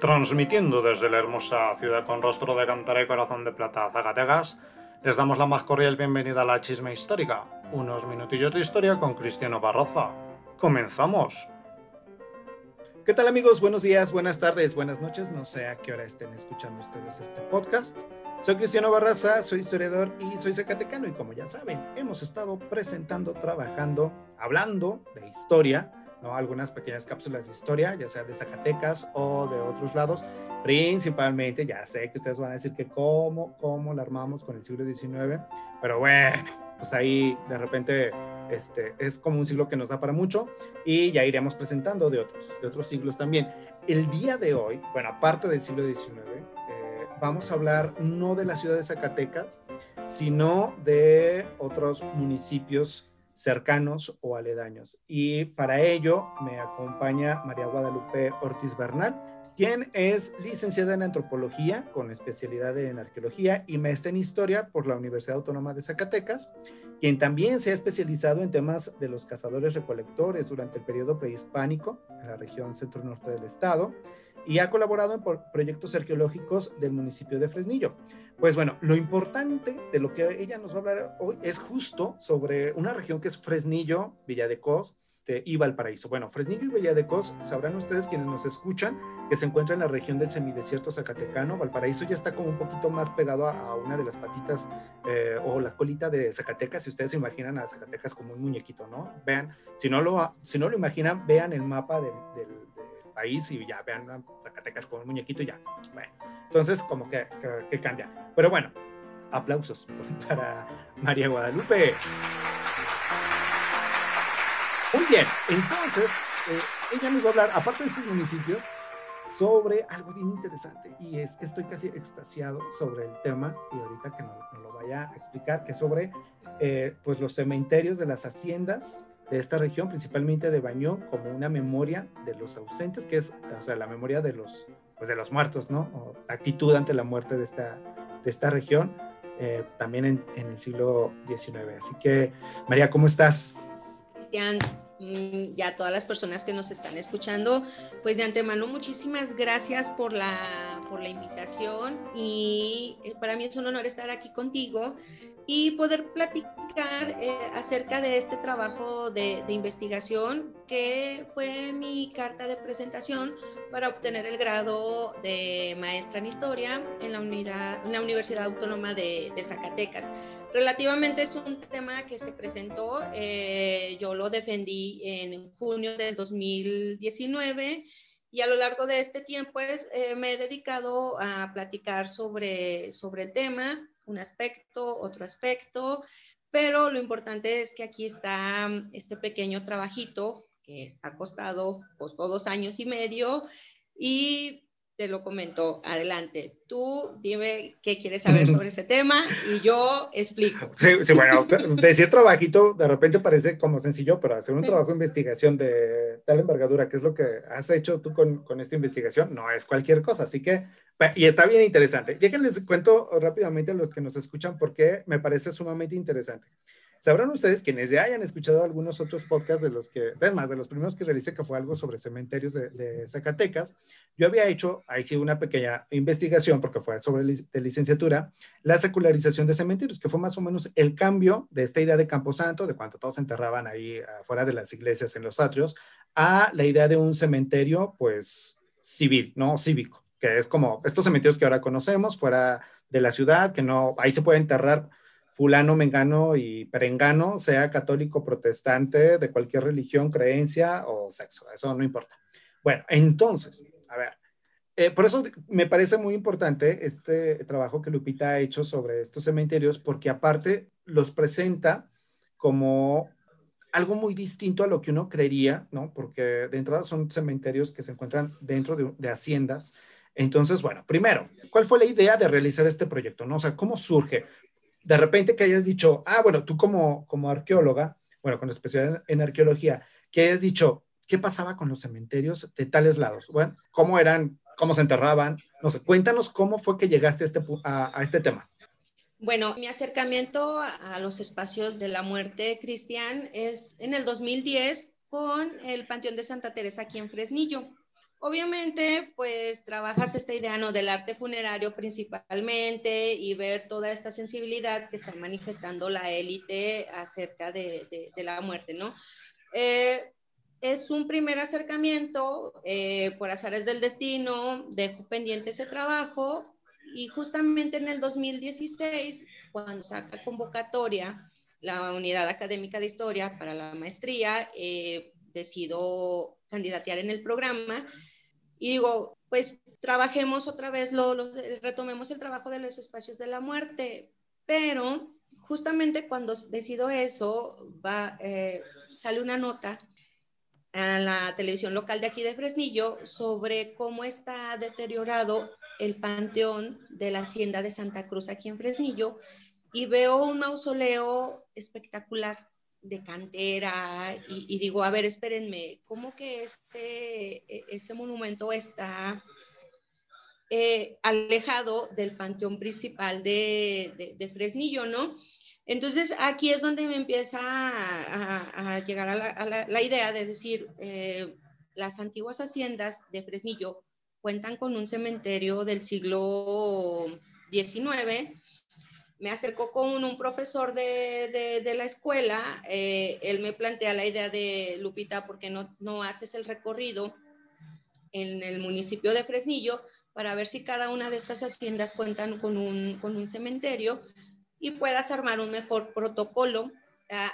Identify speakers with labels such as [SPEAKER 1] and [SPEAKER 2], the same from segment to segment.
[SPEAKER 1] Transmitiendo desde la hermosa ciudad con rostro de cantera y corazón de plata, Zacatecas, les damos la más cordial bienvenida a la Chisme Histórica, unos minutillos de historia con Cristiano Barroza. ¡Comenzamos!
[SPEAKER 2] ¿Qué tal amigos? Buenos días, buenas tardes, buenas noches. No sé a qué hora estén escuchando ustedes este podcast. Soy Cristiano Barraza, soy historiador y soy zacatecano y como ya saben, hemos estado presentando, trabajando, hablando de historia algunas pequeñas cápsulas de historia, ya sea de Zacatecas o de otros lados. Principalmente, ya sé que ustedes van a decir que cómo, cómo la armamos con el siglo XIX, pero bueno, pues ahí de repente este, es como un siglo que nos da para mucho y ya iremos presentando de otros, de otros siglos también. El día de hoy, bueno, aparte del siglo XIX, eh, vamos a hablar no de la ciudad de Zacatecas, sino de otros municipios cercanos o aledaños. Y para ello me acompaña María Guadalupe Ortiz Bernal, quien es licenciada en antropología con especialidad en arqueología y maestra en historia por la Universidad Autónoma de Zacatecas, quien también se ha especializado en temas de los cazadores recolectores durante el periodo prehispánico en la región centro-norte del estado y ha colaborado en proyectos arqueológicos del municipio de Fresnillo. Pues bueno, lo importante de lo que ella nos va a hablar hoy es justo sobre una región que es Fresnillo, Villa de Cos y Valparaíso. Bueno, Fresnillo y Villa de Cos, sabrán ustedes quienes nos escuchan, que se encuentra en la región del semidesierto zacatecano. Valparaíso ya está como un poquito más pegado a, una de las patitas eh, o la colita de Zacatecas. Si ustedes se imaginan a Zacatecas como un muñequito, ¿no? Vean, si no lo, si no lo imaginan, vean el mapa del país y ya vean Zacatecas con un muñequito y ya. Bueno, entonces como que, que, cambia. Pero bueno, aplausos para María Guadalupe. Muy bien, entonces eh, ella nos va a hablar, aparte de estos municipios, sobre algo bien interesante y es que estoy casi extasiado sobre el tema y ahorita que nos, lo vaya a explicar, que sobre eh, pues los cementerios de las haciendas de esta región, principalmente de Bañón, como una memoria de los ausentes, que es, o sea, la memoria de los, pues de los muertos, ¿no? O actitud ante la muerte de esta, de esta región, eh, también en, en, el siglo XIX. Así que, María, ¿cómo estás?
[SPEAKER 3] Cristian, mm, ya todas las personas que nos están escuchando, pues de antemano muchísimas gracias por la, por la invitación y eh, para mí es un honor estar aquí contigo y poder platicar eh, acerca de este trabajo de, investigación que fue mi carta de presentación para obtener el grado de maestra en historia en la, unidad, en la Universidad Autónoma de, Zacatecas. Relativamente es un tema que se presentó, eh, yo lo defendí en junio del 2019 y a lo largo de este tiempo pues, eh, me he dedicado a platicar sobre, sobre el tema un aspecto, otro aspecto, pero lo importante es que aquí está mm, este pequeño trabajito que ha costado, costó dos años y medio y te lo comento. Adelante, tú dime qué quieres saber sobre ese tema y yo explico.
[SPEAKER 2] Sí, sí bueno, decir trabajito de repente parece como sencillo, pero hacer un trabajo de investigación de tal envergadura, que es lo que has hecho tú con, con esta investigación, no es cualquier cosa. Así que, y está bien interesante. Déjenles cuento rápidamente a los que nos escuchan porque me parece sumamente interesante. Sabrán ustedes, quienes ya hayan escuchado algunos otros podcasts de los que, es más, de los primeros que realicé, que fue algo sobre cementerios de, Zacatecas, yo había hecho, ahí sí, una pequeña investigación, porque fue sobre licenciatura, la secularización de cementerios, que fue más o menos el cambio de esta idea de Camposanto, de cuando todos se enterraban ahí afuera de las iglesias, en los atrios, a la idea de un cementerio, pues, civil, ¿no? Cívico, que es como estos cementerios que ahora conocemos, fuera de la ciudad, que no, ahí se puede enterrar fulano, mengano y perengano, sea católico, protestante, de cualquier religión, creencia o sexo, eso no importa. Bueno, entonces, a ver, eh, por eso me parece muy importante este trabajo que Lupita ha hecho sobre estos cementerios, porque aparte los presenta como algo muy distinto a lo que uno creería, ¿no? Porque de entrada son cementerios que se encuentran dentro de, de haciendas. Entonces, bueno, primero, ¿cuál fue la idea de realizar este proyecto? ¿no? O sea, ¿cómo surge? De repente que hayas dicho, ah, bueno, tú como, como arqueóloga, bueno, con especialidad en arqueología, que hayas dicho, ¿qué pasaba con los cementerios de tales lados? Bueno, ¿cómo eran? ¿Cómo se enterraban? No sé, cuéntanos cómo fue que llegaste a este, a, este tema.
[SPEAKER 3] Bueno, mi acercamiento a los espacios de la muerte, Cristian, es en el 2010 con el Panteón de Santa Teresa aquí en Fresnillo. Obviamente, pues trabajas esta idea ¿no? del arte funerario principalmente y ver toda esta sensibilidad que está manifestando la élite acerca de, la muerte, ¿no? Eh, es un primer acercamiento, eh, por azares del destino, dejo pendiente ese trabajo y justamente en el 2016, cuando saca convocatoria la unidad académica de historia para la maestría, eh, decido candidatear en el programa y digo, pues trabajemos otra vez, lo, retomemos el trabajo de los espacios de la muerte, pero justamente cuando decido eso, va, eh, sale una nota en la televisión local de aquí de Fresnillo sobre cómo está deteriorado el panteón de la hacienda de Santa Cruz aquí en Fresnillo y veo un mausoleo espectacular de cantera y, digo, a ver, espérenme, ¿cómo que este, e, ese monumento está eh, alejado del panteón principal de, Fresnillo, ¿no? Entonces aquí es donde me empieza a, llegar a la, idea de decir, eh, las antiguas haciendas de Fresnillo cuentan con un cementerio del siglo XIX me acercó con un profesor de, la escuela, eh, él me plantea la idea de, Lupita, ¿por qué no, no haces el recorrido en el municipio de Fresnillo para ver si cada una de estas haciendas cuentan con un, con un cementerio y puedas armar un mejor protocolo?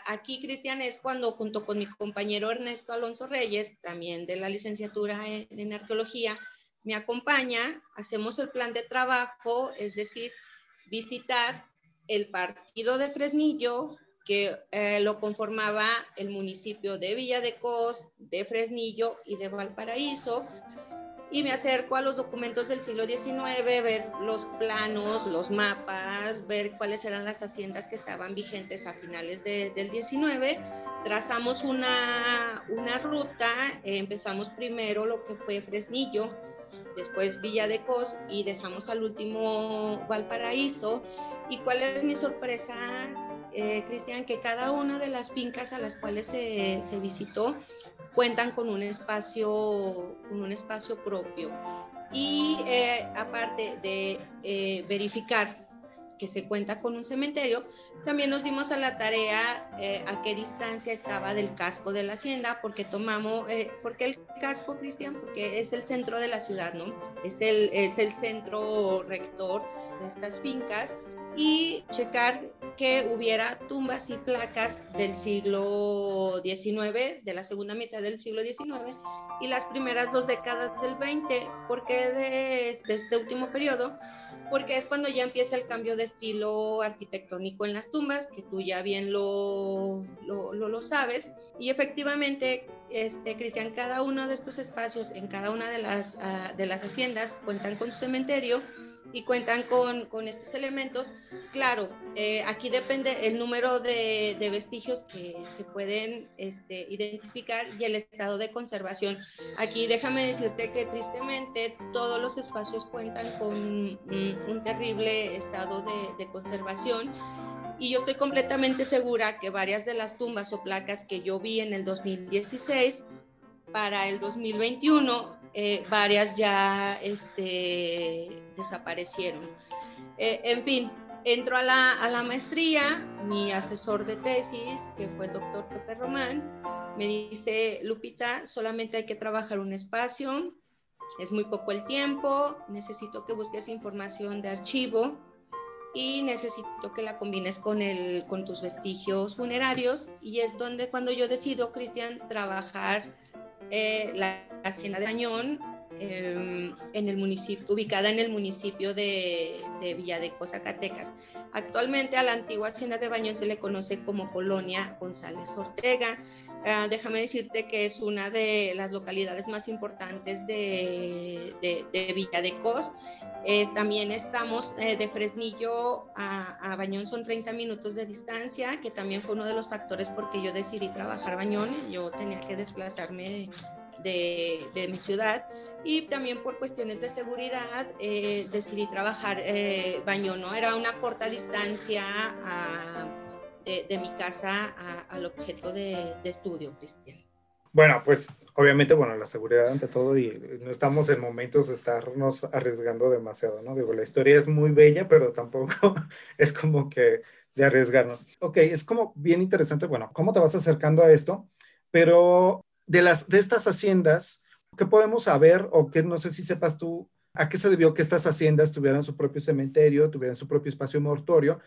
[SPEAKER 3] Aquí, Cristian, es cuando junto con mi compañero Ernesto Alonso Reyes, también de la licenciatura en, en arqueología, me acompaña, hacemos el plan de trabajo, es decir, visitar el partido de Fresnillo, que eh, lo conformaba el municipio de Villa de Cos, de Fresnillo y de Valparaíso. Y me acerco a los documentos del siglo XIX, ver los planos, los mapas, ver cuáles eran las haciendas que estaban vigentes a finales del XIX. Trazamos una, una ruta, empezamos primero lo que fue Fresnillo, después Villa de Cos y dejamos al último Valparaíso. ¿Y cuál es mi sorpresa, eh, Cristian? Que cada una de las fincas a las cuales se, se, visitó cuentan con un espacio, con un espacio propio. Y eh, aparte de eh, verificar que se cuenta con un cementerio, también nos dimos a la tarea eh, a qué distancia estaba del casco de la hacienda, porque tomamos, eh, porque el casco, Cristian, porque es el centro de la ciudad, ¿no? Es el, es el centro rector de estas fincas y checar que hubiera tumbas y placas del siglo XIX, de la segunda mitad del siglo XIX y las primeras dos décadas del XX, porque de, de este último periodo porque es cuando ya empieza el cambio de estilo arquitectónico en las tumbas, que tú ya bien lo, lo, lo, sabes. Y efectivamente, este, Cristian, cada uno de estos espacios, en cada una de las, uh, de las haciendas, cuentan con su cementerio y cuentan con, con estos elementos. Claro, eh, aquí depende el número de, de, vestigios que se pueden este, identificar y el estado de conservación. Aquí déjame decirte que tristemente todos los espacios cuentan con un, terrible estado de, de conservación y yo estoy completamente segura que varias de las tumbas o placas que yo vi en el 2016 para el 2021 eh, varias ya este, desaparecieron. Eh, en fin, entro a la, maestría, mi asesor de tesis, que fue el doctor Pepe Román, me dice, Lupita, solamente hay que trabajar un espacio, es muy poco el tiempo, necesito que busques información de archivo y necesito que la combines con, con tus vestigios funerarios y es donde cuando yo decido, Cristian, trabajar eh, la hacienda de Bañón, em, en el municipio, ubicada en el municipio de, de Villa de Zacatecas. Actualmente a la antigua hacienda de Bañón se le conoce como Colonia González Ortega. Ah, déjame decirte que es una de las localidades más importantes de, de, Villa de Cos. Eh, también estamos eh, de Fresnillo a, a, Bañón, son 30 minutos de distancia, que también fue uno de los factores porque yo decidí trabajar Bañón. Yo tenía que desplazarme de, de, mi ciudad y también por cuestiones de seguridad eh, decidí trabajar Bañón, ¿no? Era una corta distancia a de, mi casa al objeto de, estudio, Cristian.
[SPEAKER 1] Bueno, pues
[SPEAKER 2] obviamente, bueno, la seguridad ante todo y no estamos en momentos de estarnos arriesgando demasiado, ¿no? Digo, la historia es muy bella, pero tampoco es como que de arriesgarnos. Ok, es como bien interesante, bueno, cómo te vas acercando a esto, pero de, las, de estas haciendas, ¿qué podemos saber o qué no sé si sepas tú a qué se debió que estas haciendas tuvieran su propio cementerio, tuvieran su propio espacio mortorio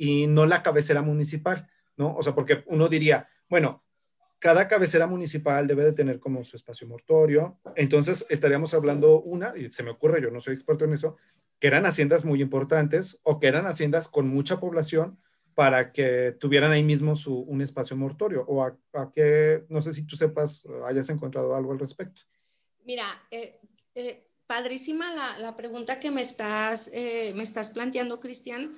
[SPEAKER 2] y no la cabecera municipal, ¿no? O sea, porque uno diría, bueno, cada cabecera municipal debe de tener como su espacio mortorio. Entonces estaríamos hablando una, y se me ocurre, yo no soy experto en eso, que eran haciendas muy importantes o que eran haciendas con mucha población para que tuvieran ahí mismo su, un espacio mortorio. O a, qué, no sé si tú sepas, hayas encontrado algo al respecto.
[SPEAKER 3] Mira, eh, eh, padrísima la, la, pregunta que me estás, eh, me estás planteando, Cristian,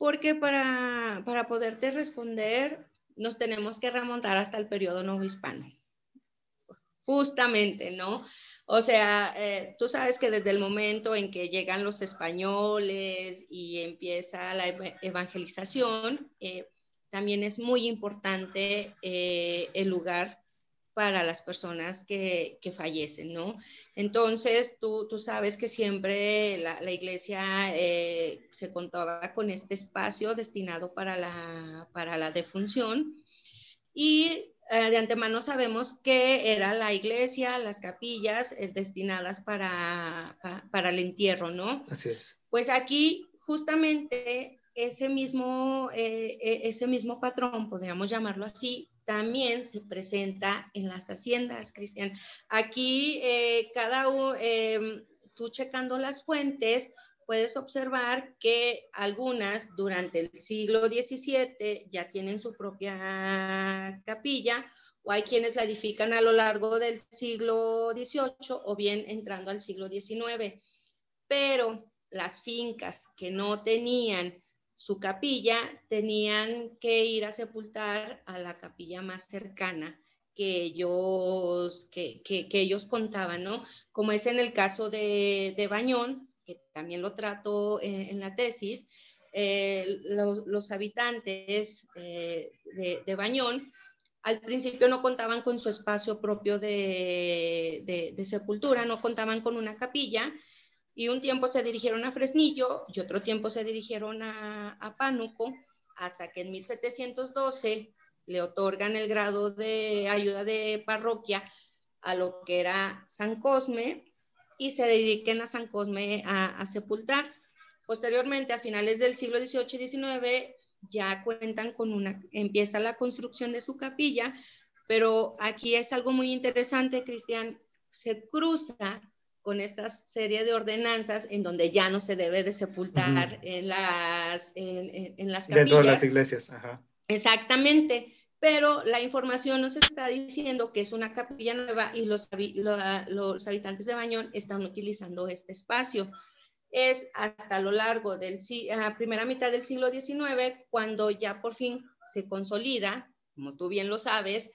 [SPEAKER 3] porque para, para poderte responder nos tenemos que remontar hasta el periodo nuevo hispano. Justamente, ¿no? O sea, eh, tú sabes que desde el momento en que llegan los españoles y empieza la evangelización, eh, también es muy importante eh, el lugar para las personas que, que, fallecen, ¿no? Entonces, tú, tú sabes que siempre la, la iglesia eh, se contaba con este espacio destinado para la, para la defunción y eh, de antemano sabemos que era la iglesia, las capillas eh, destinadas para, para, el entierro, ¿no?
[SPEAKER 2] Así es.
[SPEAKER 3] Pues aquí justamente ese mismo, ese mismo patrón, podríamos llamarlo así, también se presenta en las haciendas, Cristian. Aquí, eh, cada uno, em, tú checando las fuentes, puedes observar que algunas durante el siglo XVII ya tienen su propia capilla, o hay quienes la edifican a lo largo del siglo XVIII o bien entrando al siglo XIX. Pero las fincas que no tenían su capilla, tenían que ir a sepultar a la capilla más cercana que ellos, que, que, ellos contaban, ¿no? Como es en el caso de, de Bañón, que también lo trato en, la tesis, eh, los, los, habitantes eh, de, de, Bañón al principio no contaban con su espacio propio de, de, de sepultura, no contaban con una capilla, y un tiempo se dirigieron a Fresnillo y otro tiempo se dirigieron a, a Pánuco, hasta que en 1712 le otorgan el grado de ayuda de parroquia a lo que era San Cosme y se dediquen a San Cosme a, sepultar. Posteriormente, a finales del siglo XVIII y XIX, ya cuentan con una, empieza la construcción de su capilla, pero aquí es algo muy interesante, Cristian, se cruza con esta serie de ordenanzas en donde ya no se debe de sepultar en, las, en, las capillas.
[SPEAKER 2] Dentro de las iglesias, ajá.
[SPEAKER 3] Exactamente, pero la información nos está diciendo que es una capilla nueva y los, los habitantes de Bañón están utilizando este espacio. Es hasta lo largo de la primera mitad del siglo XIX cuando ya por fin se consolida, como tú bien lo sabes,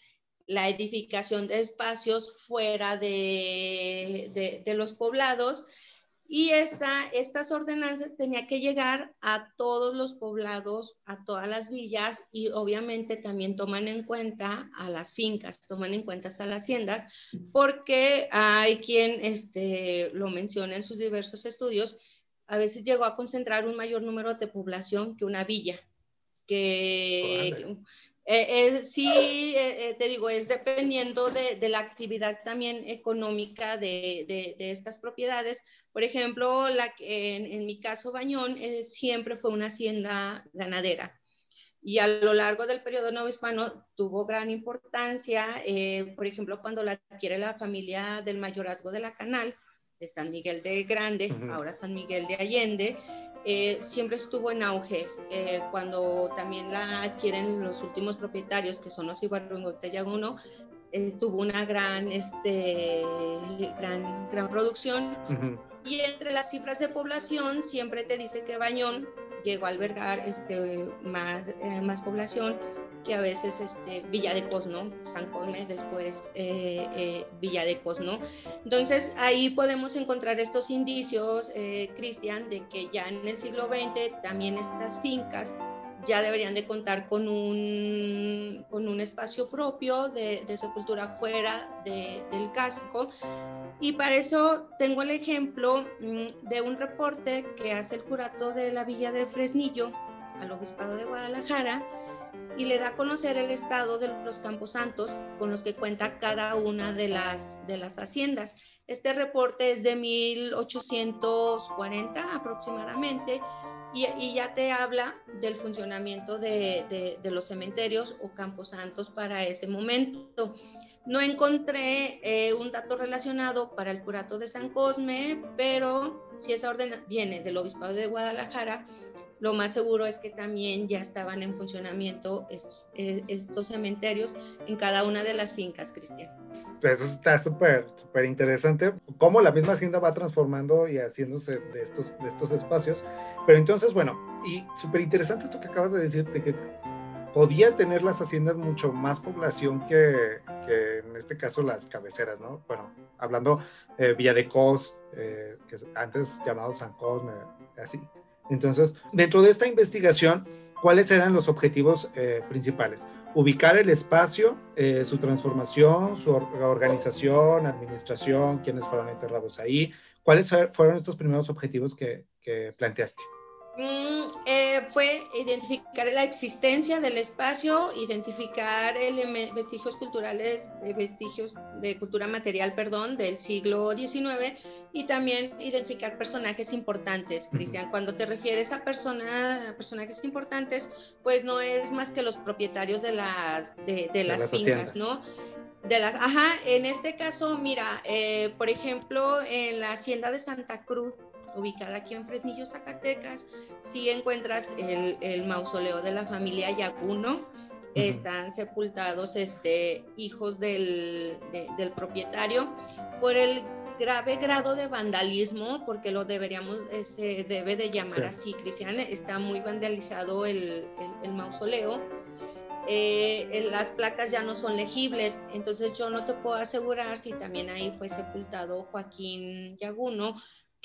[SPEAKER 3] la edificación de espacios fuera de, de, los poblados y esta, estas ordenanzas tenía que llegar a todos los poblados, a todas las villas y obviamente también toman en cuenta a las fincas, toman en cuenta a las haciendas, porque hay quien este, lo menciona en sus diversos estudios, a veces llegó a concentrar un mayor número de población que una villa, que eh, sí, eh, eh, te digo, es dependiendo de, de, la actividad también económica de, de, de estas propiedades. Por ejemplo, la, en, en mi caso, Bañón siempre fue una hacienda ganadera y a lo largo del periodo nuevo hispano tuvo gran importancia, por ejemplo, cuando la adquiere la familia del mayorazgo de la Canal, de San Miguel de Grande, ahora San Miguel de Allende, eh, siempre estuvo en auge. Eh, cuando también la adquieren los últimos propietarios, que son los Ibarrungote 1, eh, tuvo una gran, este, gran, gran producción. Y entre las cifras de población, siempre te dice que Bañón llegó a albergar este, más, más población que a veces este, Villa de Cosno, San Cosme, después eh, eh, Villa de Cosno. Entonces ahí podemos encontrar estos indicios, eh, Cristian, de que ya en el siglo XX también estas fincas ya deberían de contar con un, con un espacio propio de, sepultura fuera del casco. Y para eso tengo el ejemplo mm, de un reporte que hace el curato de la villa de Fresnillo al Obispado de Guadalajara y le da a conocer el estado de los campos santos con los que cuenta cada una de las, de las haciendas. Este reporte es de 1840 aproximadamente y, ya te habla del funcionamiento de, los cementerios o campos santos para ese momento. No encontré eh, un dato relacionado para el curato de San Cosme, pero si esa orden viene del Obispado de Guadalajara, lo más seguro es que también ya estaban en funcionamiento estos, eh, estos cementerios en cada una de las fincas, Cristian.
[SPEAKER 2] Eso está súper, súper interesante, cómo la misma hacienda va transformando y haciéndose de estos, de estos espacios. Pero entonces, bueno, y súper interesante esto que acabas de decir, de que podía tener las haciendas mucho más población que, que en este caso las cabeceras, ¿no? Bueno, hablando eh, Villa de Cos, eh, que antes llamado San Cosme, así. Entonces, dentro de esta investigación, ¿cuáles eran los objetivos eh, principales? Ubicar el espacio, eh, su transformación, su organización, administración, quiénes fueron enterrados ahí. ¿Cuáles fueron estos primeros objetivos que, que planteaste?
[SPEAKER 3] Mm, eh, fue identificar la existencia del espacio, identificar vestigios culturales, vestigios de cultura material, perdón, del siglo XIX y también identificar personajes importantes. Cristian, cuando te refieres a, persona, personajes importantes, pues no es más que los propietarios de las, de, las, fincas, ¿no? De las, ajá, en este caso, mira, eh, por ejemplo, en la hacienda de Santa Cruz, ubicada aquí en Fresnillo, Zacatecas, si encuentras el, mausoleo de la familia Yacuno. Están sepultados este, hijos del, del propietario por el grave grado de vandalismo, porque lo deberíamos, eh, se debe de llamar así, Cristian, está muy vandalizado el, el, mausoleo. Eh, las placas ya no son legibles, entonces yo no te puedo asegurar si también ahí fue sepultado Joaquín Yaguno,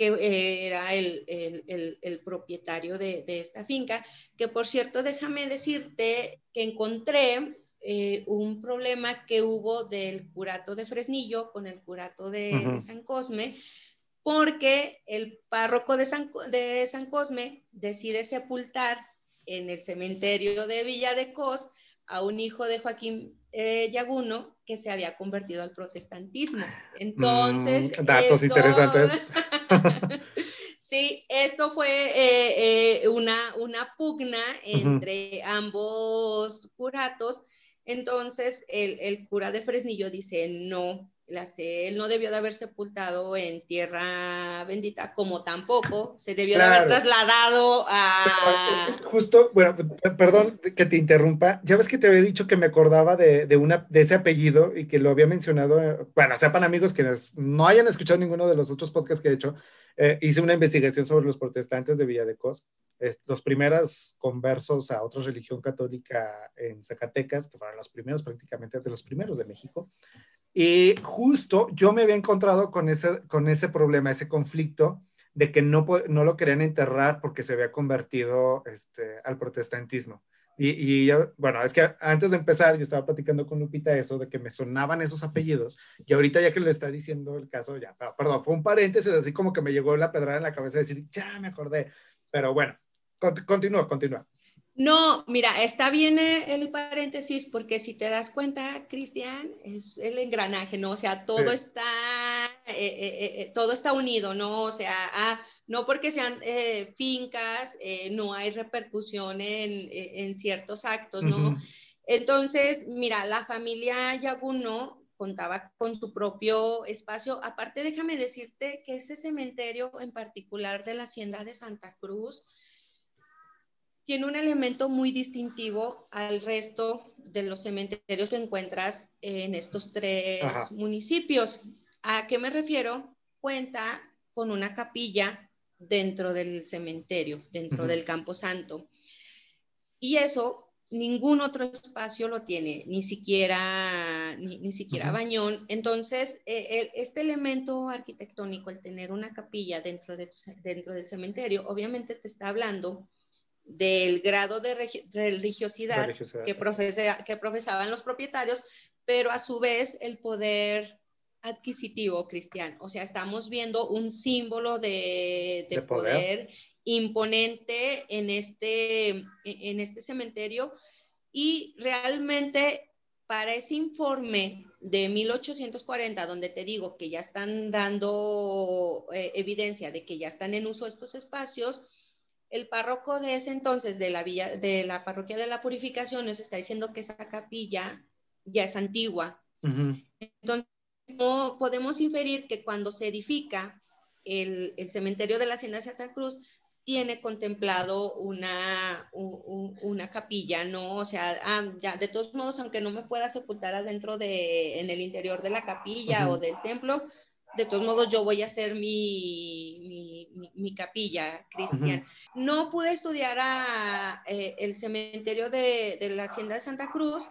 [SPEAKER 3] que era el, propietario de, esta finca, que por cierto, déjame decirte que encontré eh, un problema que hubo del curato de Fresnillo con el curato de, San Cosme, porque el párroco de San, de San Cosme decide sepultar en el cementerio de Villa de Cos a un hijo de Joaquín eh, Yaguno que se había convertido al protestantismo. Entonces...
[SPEAKER 2] Mm, datos interesantes.
[SPEAKER 3] sí, esto fue eh, eh, una, una pugna entre ambos curatos. Entonces el, el cura de Fresnillo dice, no, él no debió de haber sepultado en tierra bendita, como tampoco se debió de haber trasladado a...
[SPEAKER 2] Justo, bueno, perdón que te interrumpa, ya ves que te había dicho que me acordaba de, de, una, de ese apellido y que lo había mencionado, bueno, sepan amigos que no hayan escuchado ninguno de los otros podcasts que he hecho, eh, hice una investigación sobre los protestantes de Villa de Cos, los primeros conversos a otra religión católica en Zacatecas, que fueron los primeros prácticamente, de los primeros de México, y justo yo me había encontrado con ese, con ese problema, ese conflicto de que no, no lo querían enterrar porque se había convertido este, al protestantismo. Y, y, bueno, es que antes de empezar yo estaba platicando con Lupita eso, de que me sonaban esos apellidos, y ahorita ya que le está diciendo el caso, ya, perdón, fue un paréntesis, así como que me llegó la pedrada en la cabeza de decir, ya me acordé, pero bueno, continúa, continúa.
[SPEAKER 3] No, mira, está bien eh, el paréntesis porque si te das cuenta, Cristian, es el engranaje, ¿no? O sea, todo está, eh, eh, todo está unido, ¿no? O sea, ah, no porque sean fincas, no hay repercusión en, ciertos actos, ¿no? Entonces, mira, la familia Yaguno contaba con su propio espacio. Aparte, déjame decirte que ese cementerio en particular de la hacienda de Santa Cruz, tiene un elemento muy distintivo al resto de los cementerios que encuentras en estos tres municipios. ¿A qué me refiero? Cuenta con una capilla dentro del cementerio, dentro del Campo Santo. Y eso ningún otro espacio lo tiene, ni siquiera, ni, siquiera Bañón. Entonces, e, este elemento arquitectónico, el tener una capilla dentro, de dentro del cementerio, obviamente te está hablando del grado de religiosidad, que, que profesaban los propietarios, pero a su vez el poder adquisitivo cristiano. O sea, estamos viendo un símbolo de, poder. imponente en este, en este cementerio y realmente para ese informe de 1840, donde te digo que ya están dando eh, evidencia de que ya están en uso estos espacios, el párroco de ese entonces de la, villa, de la parroquia de la Purificación nos está diciendo que esa capilla ya es antigua. Entonces, podemos inferir que cuando se edifica el, cementerio de la Hacienda de Santa Cruz, tiene contemplado una, una capilla, ¿no? O sea, ah, ya, de todos modos, aunque no me pueda sepultar adentro de, en el interior de la capilla o del templo, de todos modos yo voy a hacer mi, mi, capilla cristiana. No pude estudiar a, eh, el cementerio de, de, la Hacienda de Santa Cruz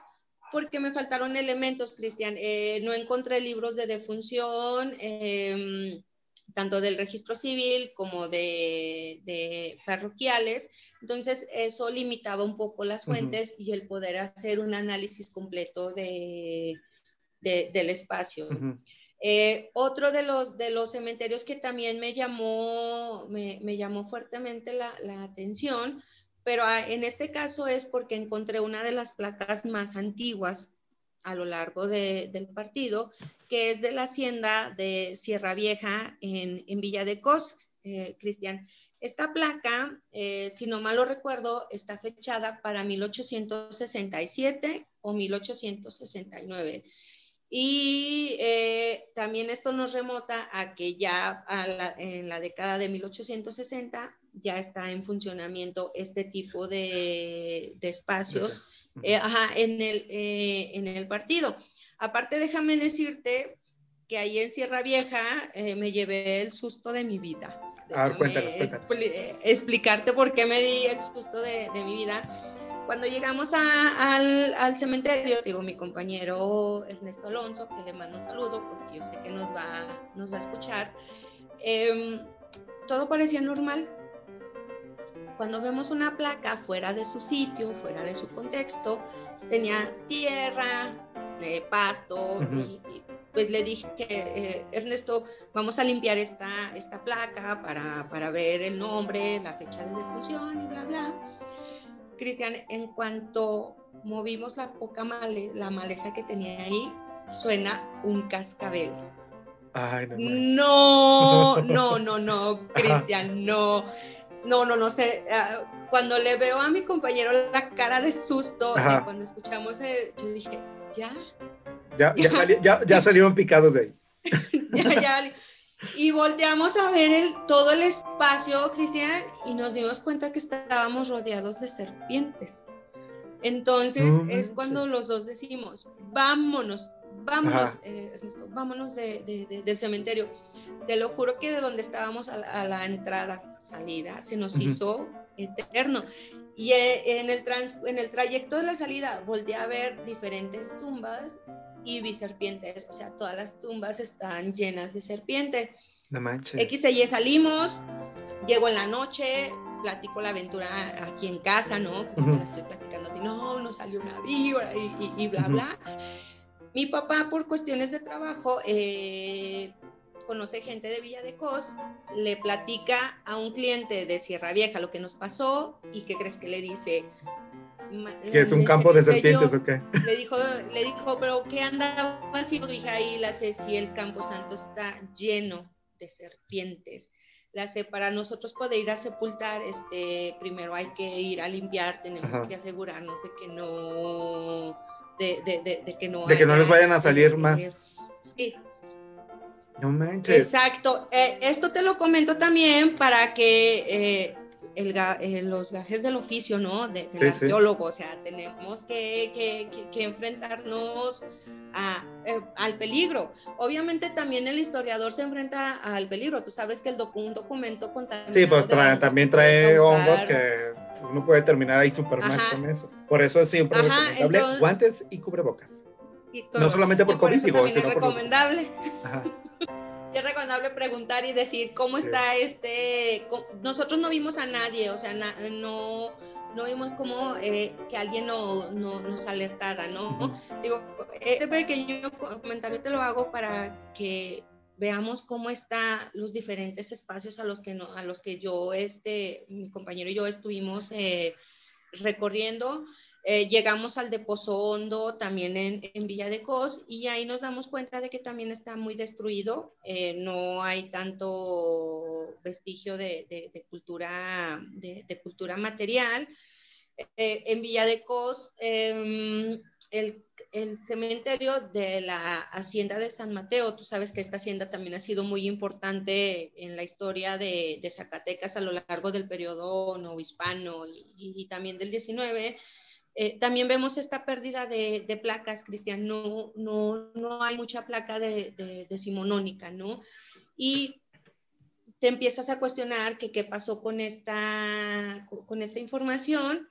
[SPEAKER 3] porque me faltaron elementos, Cristian. Eh, no encontré libros de defunción, em, tanto del registro civil como de, de, parroquiales. Entonces, eso limitaba un poco las fuentes y el poder hacer un análisis completo de, del espacio. Eh, otro de los, de los cementerios que también me llamó, me, me llamó fuertemente la, la atención pero ah, en este caso es porque encontré una de las placas más antiguas a lo largo del partido, que es de la hacienda de Sierra Vieja en, Villa de Cos, eh, Cristian. Esta placa, eh, si no mal lo recuerdo, está fechada para 1867 o 1869. Y eh, también esto nos remota a que ya en la década de 1860 ya está en funcionamiento este tipo de, espacios eh, en, el, eh, en el partido. Aparte, déjame decirte que ahí en Sierra Vieja eh, me llevé el susto de mi vida.
[SPEAKER 2] A ver, cuéntanos,
[SPEAKER 3] explicarte por qué me di el susto de, mi vida. Cuando llegamos al, al, cementerio, digo, mi compañero Ernesto Alonso, que le mando un saludo porque yo sé que nos va, nos va a escuchar, em, todo parecía normal cuando vemos una placa fuera de su sitio, fuera de su contexto, tenía tierra, eh, pasto, y, pues le dije, eh, Ernesto, vamos a limpiar esta, esta placa para, para, ver el nombre, la fecha de defunción y bla, bla. Cristian, en cuanto movimos la poca male, la maleza que tenía ahí, suena un cascabel.
[SPEAKER 2] Ay,
[SPEAKER 3] no, no, no, no, Cristian, no. No, no, no sé. Ah, cuando le veo a mi compañero la cara de susto, y cuando escuchamos, yo dije, ¿ya?
[SPEAKER 2] Ya, ya, ya, salieron picados de ahí.
[SPEAKER 3] ya, ya. Y volteamos a ver el, todo el espacio, Cristian, y nos dimos cuenta que estábamos rodeados de serpientes. Entonces es cuando los dos decimos, vámonos, vámonos, eh, Ernesto, vámonos del cementerio. Te lo juro que de donde estábamos a la entrada salida se nos hizo eterno. Y eh, en el, en el trayecto de la salida volví a ver diferentes tumbas y vi serpientes, o sea, todas las tumbas están llenas de serpientes.
[SPEAKER 2] No manches.
[SPEAKER 3] X y salimos, llego en la noche, platico la aventura aquí en casa, ¿no? estoy platicando no, no salió una víbora y, bla, bla. Mi papá, por cuestiones de trabajo, eh, conoce gente de Villa de Cos, le platica a un cliente de Sierra Vieja lo que nos pasó y ¿qué crees que le dice?
[SPEAKER 2] ¿Que es un campo de serpientes o qué?
[SPEAKER 3] Le dijo, le dijo, pero ¿qué andaba haciendo tu hija ahí? La sé si el Campo Santo está lleno de serpientes. La sé, para nosotros poder ir a sepultar, este, primero hay que ir a limpiar, tenemos que asegurarnos de que no, de, de, de, que no,
[SPEAKER 2] de que no les vayan a salir más.
[SPEAKER 3] Sí,
[SPEAKER 2] no manches.
[SPEAKER 3] Exacto. Eh, esto te lo comento también para que eh, el, eh, los gajes del oficio, ¿no? De, del arqueólogo, o sea, tenemos que, que, enfrentarnos a, al peligro. Obviamente también el historiador se enfrenta al peligro. Tú sabes que el un documento contaminado...
[SPEAKER 2] Sí, pues también trae hongos que uno puede terminar ahí súper mal con eso. Por eso es siempre recomendable guantes y cubrebocas. no solamente por COVID,
[SPEAKER 3] sino es recomendable. Ajá. Es recomendable preguntar y decir cómo está este. Nosotros no vimos a nadie, o sea, no, no vimos como eh, que alguien no, no, nos alertara, ¿no? Digo, este pequeño comentario te lo hago para que veamos cómo están los diferentes espacios a los que, no, a los que yo, este, mi compañero y yo estuvimos eh, recorriendo. Eh, llegamos al de Pozo Hondo, también en, Villa de Cos, y ahí nos damos cuenta de que también está muy destruido. Eh, no hay tanto vestigio de, cultura, de, cultura material. en Villa de Cos, em, el cementerio de la hacienda de San Mateo. Tú sabes que esta hacienda también ha sido muy importante en la historia de, Zacatecas a lo largo del periodo novohispano y, y, también del 19. Eh, también vemos esta pérdida de, placas, Cristian. No, no, no, hay mucha placa de, decimonónica, ¿no? Y te empiezas a cuestionar que qué pasó con esta, con esta información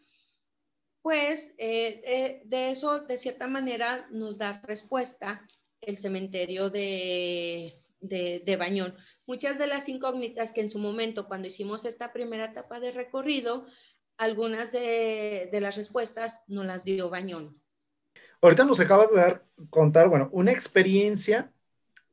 [SPEAKER 3] pues eh, eh, de eso, de cierta manera, nos da respuesta el cementerio de, de, Bañón. Muchas de las incógnitas que en su momento, cuando hicimos esta primera etapa de recorrido, algunas de, de las respuestas nos las dio Bañón.
[SPEAKER 2] Ahorita nos acabas de dar, contar, bueno, una experiencia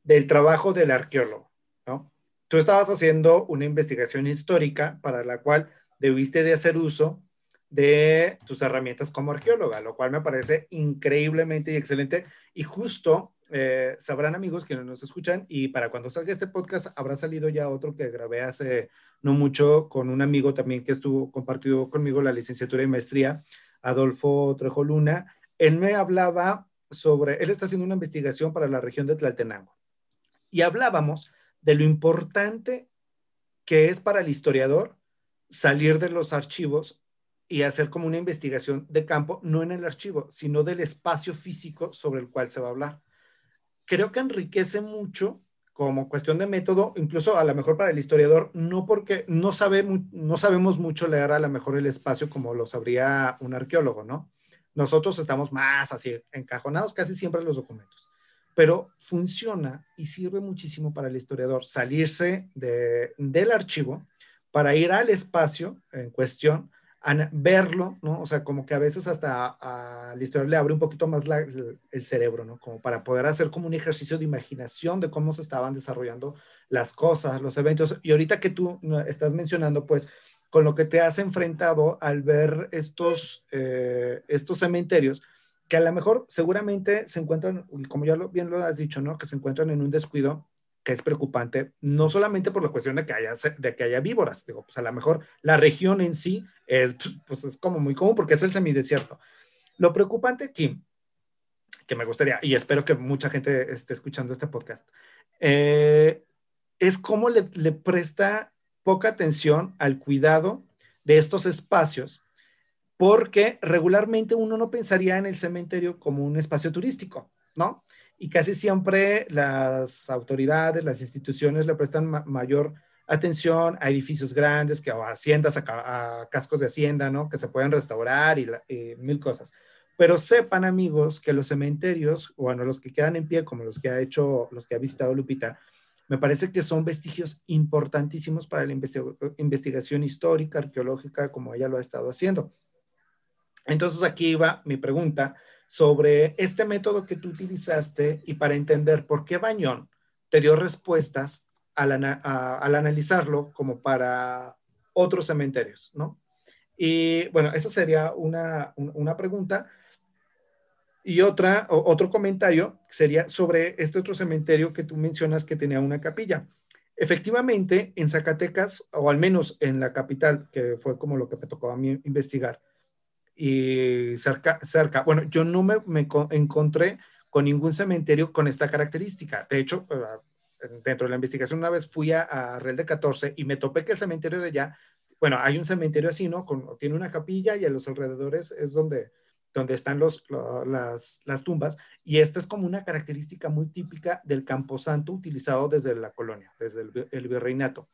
[SPEAKER 2] del trabajo del arqueólogo, ¿no? Tú estabas haciendo una investigación histórica para la cual debiste de hacer uso de tus herramientas como arqueóloga, lo cual me parece increíblemente y excelente. Y justo eh, sabrán amigos que nos escuchan y para cuando salga este podcast habrá salido ya otro que grabé hace no mucho con un amigo también que estuvo compartido conmigo la licenciatura y maestría, Adolfo Trejo Luna. Él me hablaba sobre, él está haciendo una investigación para la región de Tlaltenango y hablábamos de lo importante que es para el historiador salir de los archivos y hacer como una investigación de campo, no en el archivo, sino del espacio físico sobre el cual se va a hablar. Creo que enriquece mucho como cuestión de método, incluso a lo mejor para el historiador, no porque no, sabe, no sabemos mucho leer a lo mejor el espacio como lo sabría un arqueólogo, ¿no? Nosotros estamos más así, encajonados casi siempre en los documentos, pero funciona y sirve muchísimo para el historiador salirse de, del archivo para ir al espacio en cuestión verlo, ¿no? O sea, como que a veces hasta al historiador le abre un poquito más el, cerebro, ¿no? Como para poder hacer como un ejercicio de imaginación de cómo se estaban desarrollando las cosas, los eventos. Y ahorita que tú estás mencionando, pues, con lo que te has enfrentado al ver estos, eh, estos cementerios, que a lo mejor seguramente se encuentran, como ya lo, bien lo has dicho, ¿no? Que se encuentran en un descuido que es preocupante, no solamente por la cuestión de que haya, de que haya víboras, digo, pues a lo mejor la región en sí es, pues es como muy común porque es el semidesierto. Lo preocupante aquí, que me gustaría, y espero que mucha gente esté escuchando este podcast, eh, es cómo le, le presta poca atención al cuidado de estos espacios, porque regularmente uno no pensaría en el cementerio como un espacio turístico, ¿no? Y casi siempre las autoridades, las instituciones le prestan mayor atención a edificios grandes, que a haciendas, a, cascos de hacienda, ¿no? Que se pueden restaurar y, mil cosas. Pero sepan, amigos, que los cementerios, bueno, los que quedan en pie, como los que ha hecho, los que ha visitado Lupita, me parece que son vestigios importantísimos para la investigación histórica, arqueológica, como ella lo ha estado haciendo. Entonces aquí va mi pregunta sobre este método que tú utilizaste y para entender por qué Bañón te dio respuestas al, analizarlo como para otros cementerios, ¿no? Y bueno, esa sería una, pregunta. Y otra, otro comentario sería sobre este otro cementerio que tú mencionas que tenía una capilla. Efectivamente, en Zacatecas, o al menos en la capital, que fue como lo que me tocó a mí investigar, y cerca, cerca. Bueno, yo no me, encontré con ningún cementerio con esta característica. De hecho, eh, dentro de la investigación una vez fui a, a Real de 14 y me topé que el cementerio de allá, bueno, hay un cementerio así, ¿no? Con, tiene una capilla y a los alrededores es donde, donde están los, las, las tumbas y esta es como una característica muy típica del camposanto utilizado desde la colonia, desde el, el virreinato.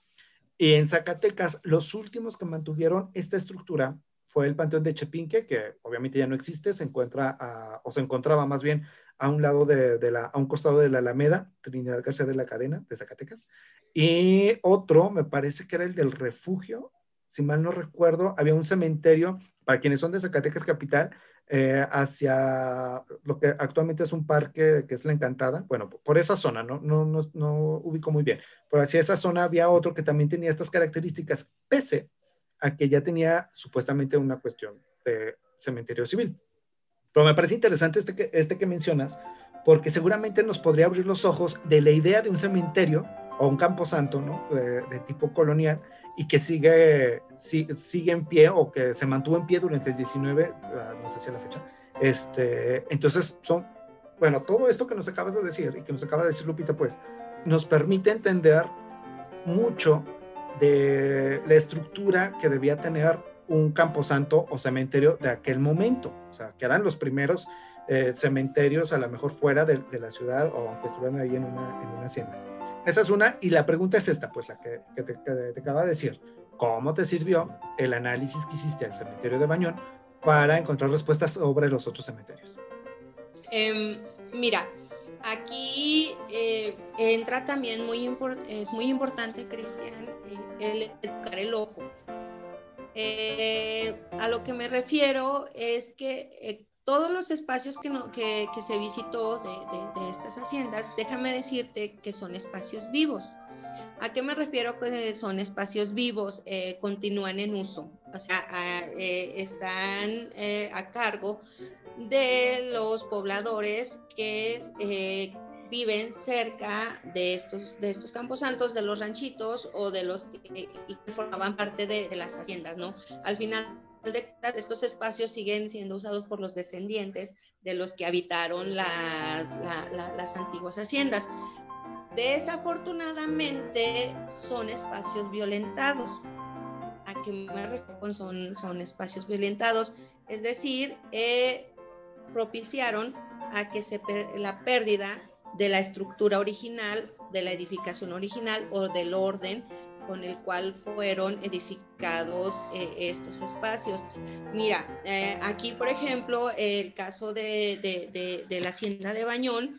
[SPEAKER 2] Y en Zacatecas, los últimos que mantuvieron esta estructura fue el Panteón de Chepinque, que obviamente ya no existe, se encuentra, o se encontraba más bien a un lado de, la, a un costado de la Alameda, Trinidad García de la Cadena, de Zacatecas, y otro, me parece que era el del refugio, si mal no recuerdo, había un cementerio, para quienes son de Zacatecas Capital, eh, hacia lo que actualmente es un parque que es La Encantada, bueno, por esa zona, no, no, no, no ubico muy bien, pero hacia esa zona había otro que también tenía estas características, pese a que ya tenía supuestamente una cuestión de cementerio civil. Pero me parece interesante este que, este que mencionas, porque seguramente nos podría abrir los ojos de la idea de un cementerio o un camposanto, ¿no? De, tipo colonial y que sigue, sigue en pie o que se mantuvo en pie durante el 19, ah, no sé si es la fecha. Este, entonces son, bueno, todo esto que nos acabas de decir y que nos acaba de decir Lupita, pues, nos permite entender mucho de la estructura que debía tener un camposanto o cementerio de aquel momento, o sea, que eran los primeros eh, cementerios a lo mejor fuera de, la ciudad o aunque estuvieran ahí en una, en una, hacienda. Esa es una, y la pregunta es esta, pues la que, te, te, acaba de decir. ¿Cómo te sirvió el análisis que hiciste al cementerio de Bañón para encontrar respuestas sobre los otros cementerios?
[SPEAKER 3] Em, mira, aquí eh, entra también muy es muy importante, Cristian, eh, el educar el ojo. Eh, a lo que me refiero es que todos los espacios que, se visitó de, estas haciendas, déjame decirte que son espacios vivos. ¿A qué me refiero que son espacios vivos? continúan en uso, o sea, están a cargo de los pobladores que eh, viven cerca de estos, de estos campos santos, de los ranchitos o de los que, formaban parte de, las haciendas, ¿no? Al final de estos espacios siguen siendo usados por los descendientes de los que habitaron las, las antiguas haciendas. Desafortunadamente son espacios violentados. ¿A qué me refiero? Son, son espacios violentados. Es decir, eh, propiciaron a que se la pérdida de la estructura original, de la edificación original o del orden con el cual fueron edificados eh, estos espacios. Mira, eh, aquí por ejemplo, el caso de, de, de la hacienda de Bañón,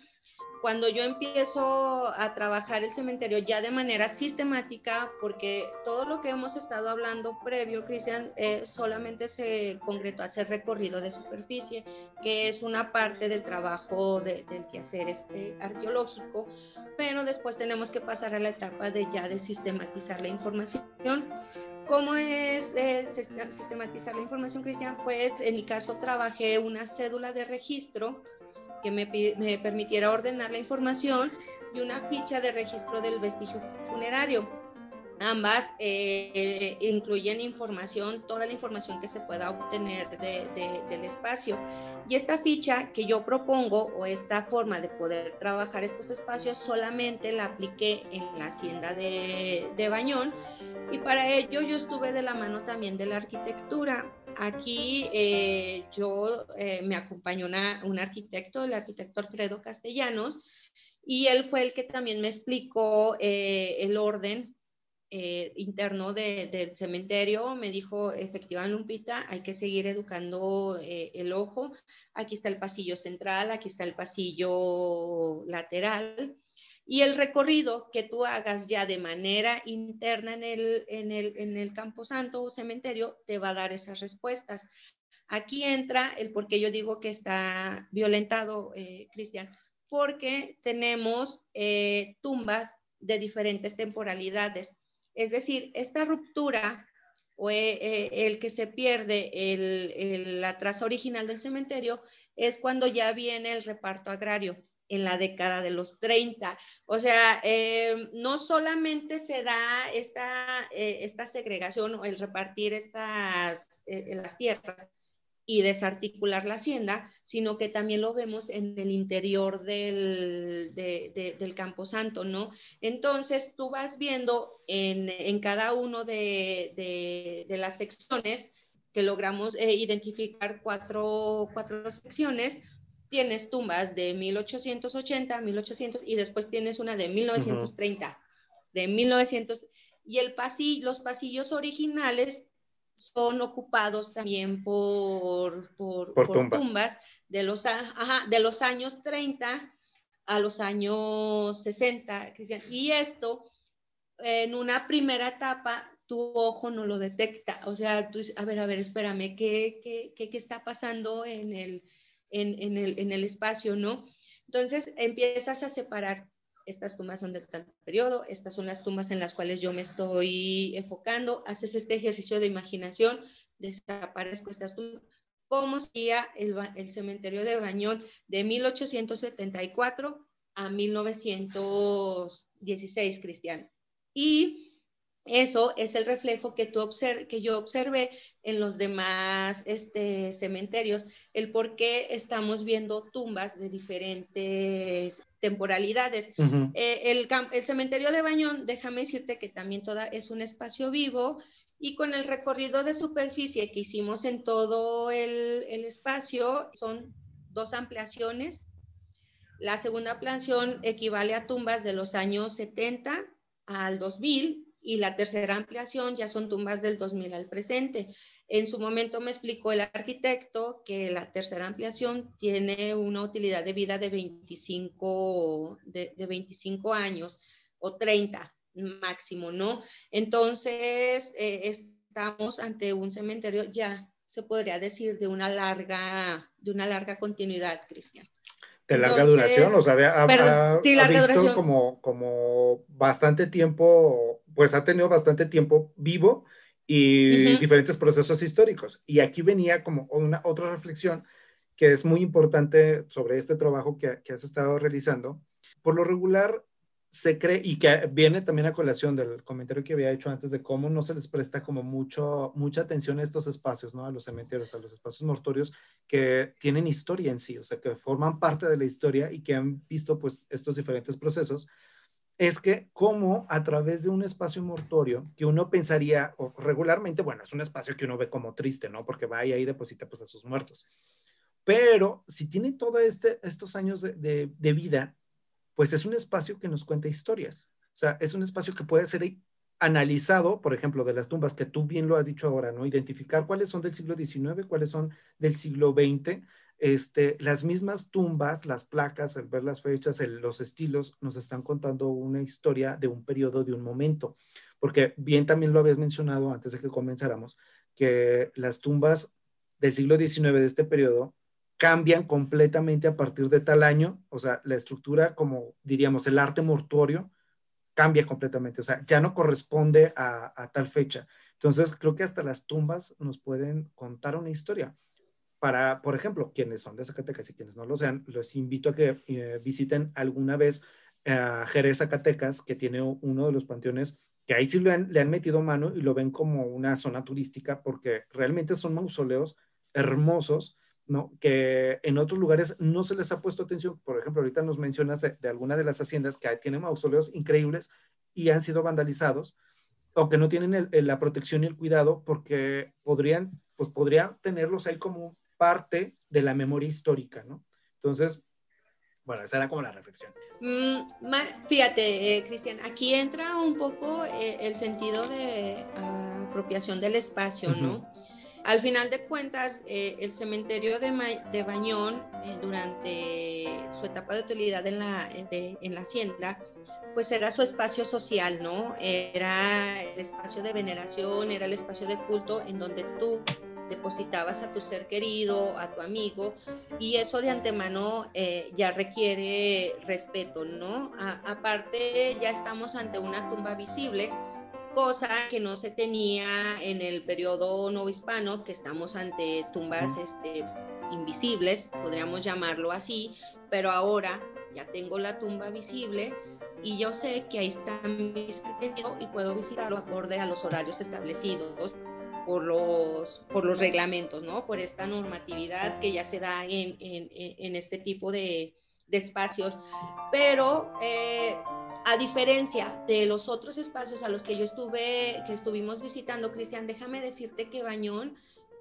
[SPEAKER 3] cuando yo empiezo a trabajar el cementerio ya de manera sistemática, porque todo lo que hemos estado hablando previo, Cristian, eh, solamente se concretó hacer recorrido de superficie, que es una parte del trabajo del quehacer este, arqueológico, pero después tenemos que pasar a la etapa de ya de sistematizar la información. ¿Cómo es eh, sistematizar la información, Cristian? Pues en mi caso trabajé una cédula de registro que me, permitiera ordenar la información y una ficha de registro del vestigio funerario. Ambas eh, incluyen información, toda la información que se pueda obtener del espacio. Y esta ficha que yo propongo o esta forma de poder trabajar estos espacios solamente la apliqué en la hacienda de, de Bañón y para ello yo estuve de la mano también de la arquitectura. Aquí eh, yo eh, me acompañó un arquitecto, el arquitecto Alfredo Castellanos, y él fue el que también me explicó eh, el orden interno del cementerio. Me dijo, efectivamente, Lumpita, hay que seguir educando el ojo. Aquí está el pasillo central, aquí está el pasillo lateral y el recorrido que tú hagas ya de manera interna en el, en el, en el camposanto o cementerio te va a dar esas respuestas. Aquí entra el por qué yo digo que está violentado, eh, Cristian, porque tenemos eh, tumbas de diferentes temporalidades. Es decir, esta ruptura o eh, el que se pierde la traza original del cementerio es cuando ya viene el reparto agrario en la década de los 30. O sea, eh, no solamente se da esta, eh, segregación o el repartir estas, eh, las tierras y desarticular la hacienda, sino que también lo vemos en el interior del, del camposanto, ¿no? Entonces, tú vas viendo en, en cada uno de, las secciones que logramos identificar cuatro, cuatro secciones, tienes tumbas de 1880, 1800 y después tienes una de 1930, de 1900 y el pasillo, los pasillos originales son ocupados también por, por, tumbas. de, los, de los años 30 a los años 60, Y esto, en una primera etapa, tu ojo no lo detecta. O sea, tú dices, a ver, a ver, espérame, ¿qué, qué, qué, qué está pasando en el, en, en, el, en el espacio, no? Entonces empiezas a separar estas tumbas son del tal periodo, estas son las tumbas en las cuales yo me estoy enfocando, haces este ejercicio de imaginación, desaparezco estas tumbas, ¿cómo sería el, el cementerio de Bañón de 1874 a 1916, Cristian? Y eso es el reflejo que, tú que yo observé en los demás este, cementerios, el por qué estamos viendo tumbas de diferentes temporalidades. Eh, el, el, cementerio de Bañón, déjame decirte que también toda es un espacio vivo y con el recorrido de superficie que hicimos en todo el, el espacio, son dos ampliaciones. La segunda ampliación equivale a tumbas de los años 70 al 2000 y la tercera ampliación ya son tumbas del 2000 al presente. En su momento me explicó el arquitecto que la tercera ampliación tiene una utilidad de vida de 25, de, 25 años o 30 máximo, ¿no? Entonces, eh, estamos ante un cementerio ya, se podría decir, de una larga, de una larga continuidad, Cristian.
[SPEAKER 2] De larga duración, o sea, ha, visto como, como bastante tiempo pues ha tenido bastante tiempo vivo y diferentes procesos históricos. Y aquí venía como una otra reflexión que es muy importante sobre este trabajo que, que, has estado realizando. Por lo regular, se cree, y que viene también a colación del comentario que había hecho antes de cómo no se les presta como mucho, mucha atención a estos espacios, ¿no? A los cementerios, a los espacios mortorios que tienen historia en sí, o sea, que forman parte de la historia y que han visto pues estos diferentes procesos es que como a través de un espacio mortorio que uno pensaría, regularmente, bueno, es un espacio que uno ve como triste, ¿no? Porque va y ahí deposita pues a sus muertos. Pero si tiene todos este, estos años de, vida, pues es un espacio que nos cuenta historias. O sea, es un espacio que puede ser analizado, por ejemplo, de las tumbas que tú bien lo has dicho ahora, ¿no? Identificar cuáles son del siglo XIX, cuáles son del siglo XX, este, las mismas tumbas, las placas, al ver las fechas, los estilos, nos están contando una historia de un periodo, de un momento. Porque bien también lo habías mencionado antes de que comenzáramos, que las tumbas del siglo XIX de este periodo cambian completamente a partir de tal año, o sea, la estructura, como diríamos, el arte mortuorio, cambia completamente, o sea, ya no corresponde a, a tal fecha. Entonces, creo que hasta las tumbas nos pueden contar una historia para, por ejemplo, quienes son de Zacatecas y quienes no lo sean, los invito a que eh, visiten alguna vez a Jerez, Zacatecas, que tiene uno de los panteones que ahí sí le han, le han metido mano y lo ven como una zona turística porque realmente son mausoleos hermosos, ¿no? Que en otros lugares no se les ha puesto atención. Por ejemplo, ahorita nos mencionas de, de alguna de las haciendas que tienen mausoleos increíbles y han sido vandalizados o que no tienen la protección y el cuidado porque podrían, pues podría tenerlos ahí como parte de la memoria histórica, ¿no? Entonces, bueno, esa era como la reflexión.
[SPEAKER 3] Mm, fíjate, eh, Cristian, aquí entra un poco eh, el sentido de apropiación del espacio, ¿no? Al final de cuentas, eh, el cementerio de, Bañón, durante su etapa de utilidad en la, en la hacienda, pues era su espacio social, ¿no? Era el espacio de veneración, era el espacio de culto en donde tú depositabas a tu ser querido, a tu amigo, y eso de antemano eh, ya requiere respeto, ¿no? aparte, ya estamos ante una tumba visible, cosa que no se tenía en el periodo novohispano, que estamos ante tumbas este, invisibles, podríamos llamarlo así, pero ahora ya tengo la tumba visible y yo sé que ahí está mi ser y puedo visitarlo acorde a los horarios establecidos por los, por los reglamentos, ¿no? Por esta normatividad que ya se da en, en, en este tipo de, de, espacios. Pero eh, a diferencia de los otros espacios a los que yo estuve, que estuvimos visitando, Cristian, déjame decirte que Bañón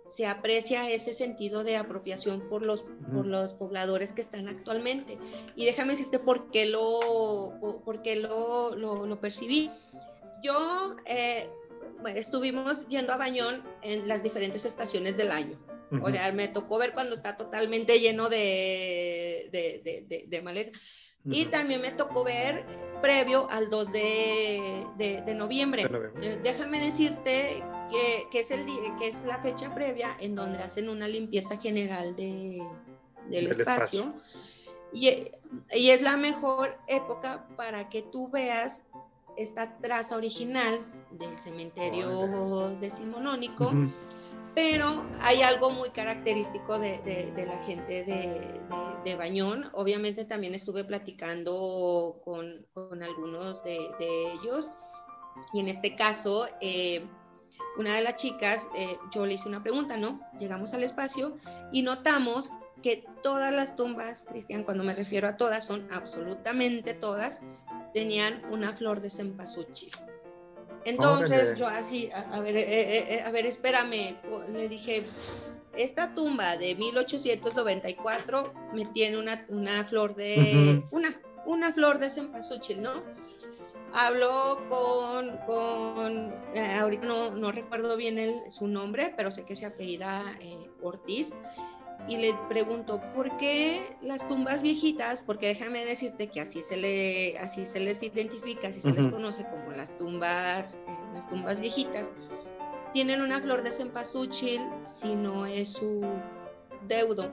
[SPEAKER 3] se aprecia ese sentido de apropiación por los, por los pobladores que están actualmente. Y déjame decirte por qué lo, por qué lo, lo, lo percibí. Yo eh, estuvimos yendo a Bañón en las diferentes estaciones del año. O sea, me tocó ver cuando está totalmente lleno de, de, de, maleza. Y también me tocó ver previo al 2 de, noviembre. Eh, déjame decirte que, es el que es la fecha previa en donde hacen una limpieza general de, del, espacio. Y, y, es la mejor época para que tú veas esta traza original del cementerio decimonónico pero hay algo muy característico de, la gente de, Bañón. Obviamente también estuve platicando con, algunos de, ellos y en este caso, eh, una de las chicas, eh, yo le hice una pregunta, ¿no? Llegamos al espacio y notamos que todas las tumbas, Cristian, cuando me refiero a todas, son absolutamente todas, tenían una flor de cempasúchil. Entonces yo así, a, ver, eh, eh, eh, a ver, espérame, le dije, esta tumba de 1894 me tiene una, una flor de, una, una flor de cempasúchil, ¿no? Hablo con, con ahorita no, no, recuerdo bien el, su nombre, pero sé que se apellida Ortiz, y le pregunto, ¿por qué las tumbas viejitas? Porque déjame decirte que así se, le, así se les identifica, así se les conoce como las tumbas, eh, las tumbas viejitas, tienen una flor de cempasúchil si no es su deudo.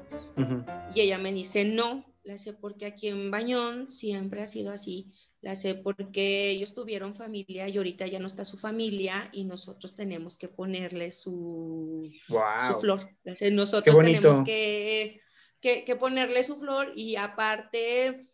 [SPEAKER 3] Y ella me dice, no, la sé porque aquí en Bañón siempre ha sido así la sé porque ellos tuvieron familia y ahorita ya no está su familia y nosotros tenemos que ponerle su, su flor. nosotros tenemos que, que, ponerle su flor y aparte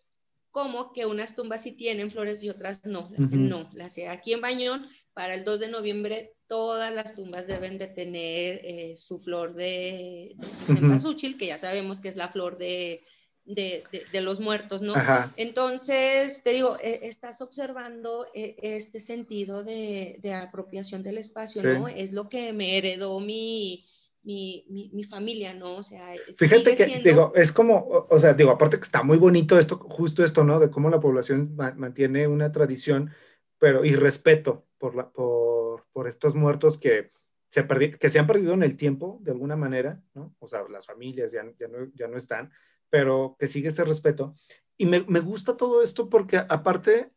[SPEAKER 3] como que unas tumbas sí tienen flores y otras no. La no. La sé aquí en Bañón para el 2 de noviembre todas las tumbas deben de tener eh, su flor de, de, que ya sabemos que es la flor de de, de, los muertos, ¿no? Entonces, te digo, e, estás observando e, este sentido de, de apropiación del espacio, ¿no? Es lo que me heredó mi, mi, mi, familia, ¿no? O sea,
[SPEAKER 2] fíjate que, digo, es como, o, sea, digo, aparte que está muy bonito esto, justo esto, ¿no? De cómo la población mantiene una tradición, pero y respeto por, la, por, por estos muertos que se, que se han perdido en el tiempo, de alguna manera, ¿no? O sea, las familias ya, ya, no, ya no están, pero que sigue ese respeto. Y me, me, gusta todo esto porque aparte,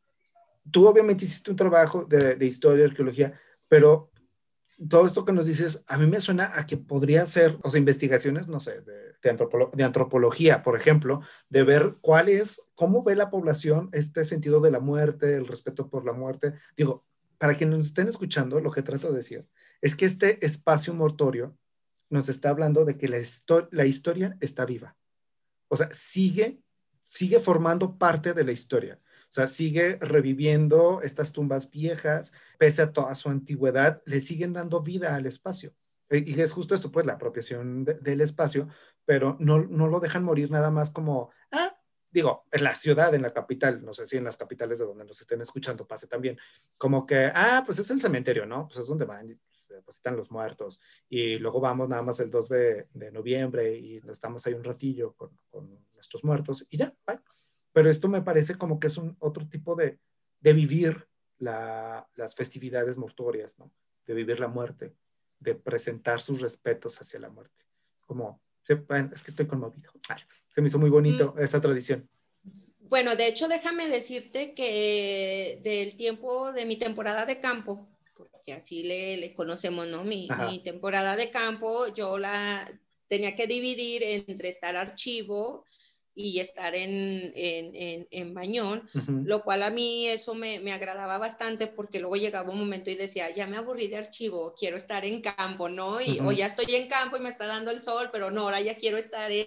[SPEAKER 2] tú obviamente hiciste un trabajo de, de historia, arqueología, pero todo esto que nos dices, a mí me suena a que podría ser, o sea, investigaciones, no sé, de, de, antropología, por ejemplo, de ver cuál es, cómo ve la población este sentido de la muerte, el respeto por la muerte. Digo, para quienes nos estén escuchando, lo que trato de decir es que este espacio mortorio nos está hablando de que la, la historia está viva. O sea, sigue, sigue formando parte de la historia. O sea, sigue reviviendo estas tumbas viejas, pese a toda su antigüedad, le siguen dando vida al espacio. E, y es justo esto, pues, la apropiación del espacio, pero no, no lo dejan morir nada más como, ah, digo, en la ciudad, en la capital, no sé si en las capitales de donde nos estén escuchando pase también, como que, ah, pues es el cementerio, ¿no? Pues es donde van, depositan los muertos. Y luego vamos nada más el 2 de, noviembre y estamos ahí un ratillo con, nuestros muertos y ya, Pero esto me parece como que es un otro tipo de, de vivir las festividades mortuorias, ¿no? De vivir la muerte, de presentar sus respetos hacia la muerte. Como, es que estoy conmovido. se me hizo muy bonito mm. esa tradición.
[SPEAKER 3] Bueno, de hecho, déjame decirte que del tiempo de mi temporada de campo, así le, conocemos, ¿no? Mi, temporada de campo, yo la tenía que dividir entre estar archivo y estar en, en, Bañón, lo cual a mí eso me, me, agradaba bastante porque luego llegaba un momento y decía, ya me aburrí de archivo, quiero estar en campo, ¿no? Y, O ya estoy en campo y me está dando el sol, pero no, ahora ya quiero estar en,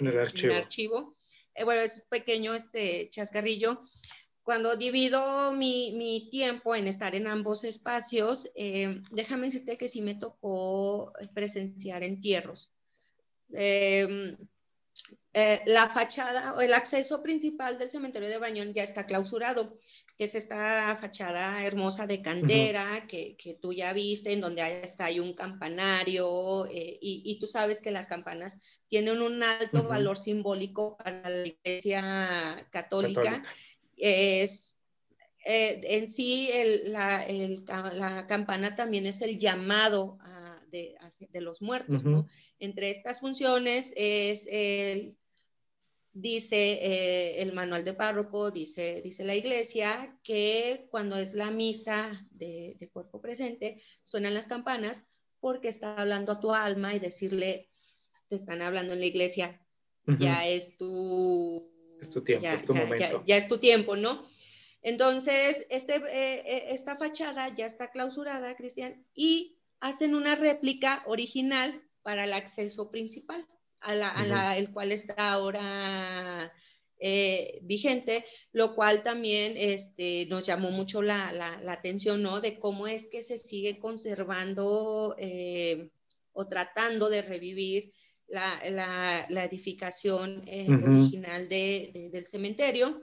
[SPEAKER 3] en, archivo. archivo. Eh, bueno, es pequeño este chascarrillo cuando divido mi, tiempo en estar en ambos espacios, eh, déjame decirte que sí me tocó presenciar entierros. Eh, eh, la fachada o el acceso principal del cementerio de Bañón ya está clausurado, que es esta fachada hermosa de cantera que, tú ya viste, en donde está hay un campanario y, tú sabes que las campanas tienen un alto valor simbólico para la Iglesia católica es, eh, en sí la, campana también es el llamado de, los muertos, ¿no? Entre estas funciones es el, dice eh, el manual de párroco, dice, dice la iglesia, que cuando es la misa de, cuerpo presente, suenan las campanas porque está hablando a tu alma y decirle, te están hablando en la iglesia, ya es tu...
[SPEAKER 2] Es tu tiempo, es tu momento.
[SPEAKER 3] Ya, es tu tiempo, ¿no? Entonces, este, eh, eh, esta fachada ya está clausurada, Cristian, y hacen una réplica original para el acceso principal a el cual está ahora eh, vigente, lo cual también este, nos llamó mucho la, atención, ¿no? De cómo es que se sigue conservando eh, o tratando de revivir la, edificación eh, original del cementerio.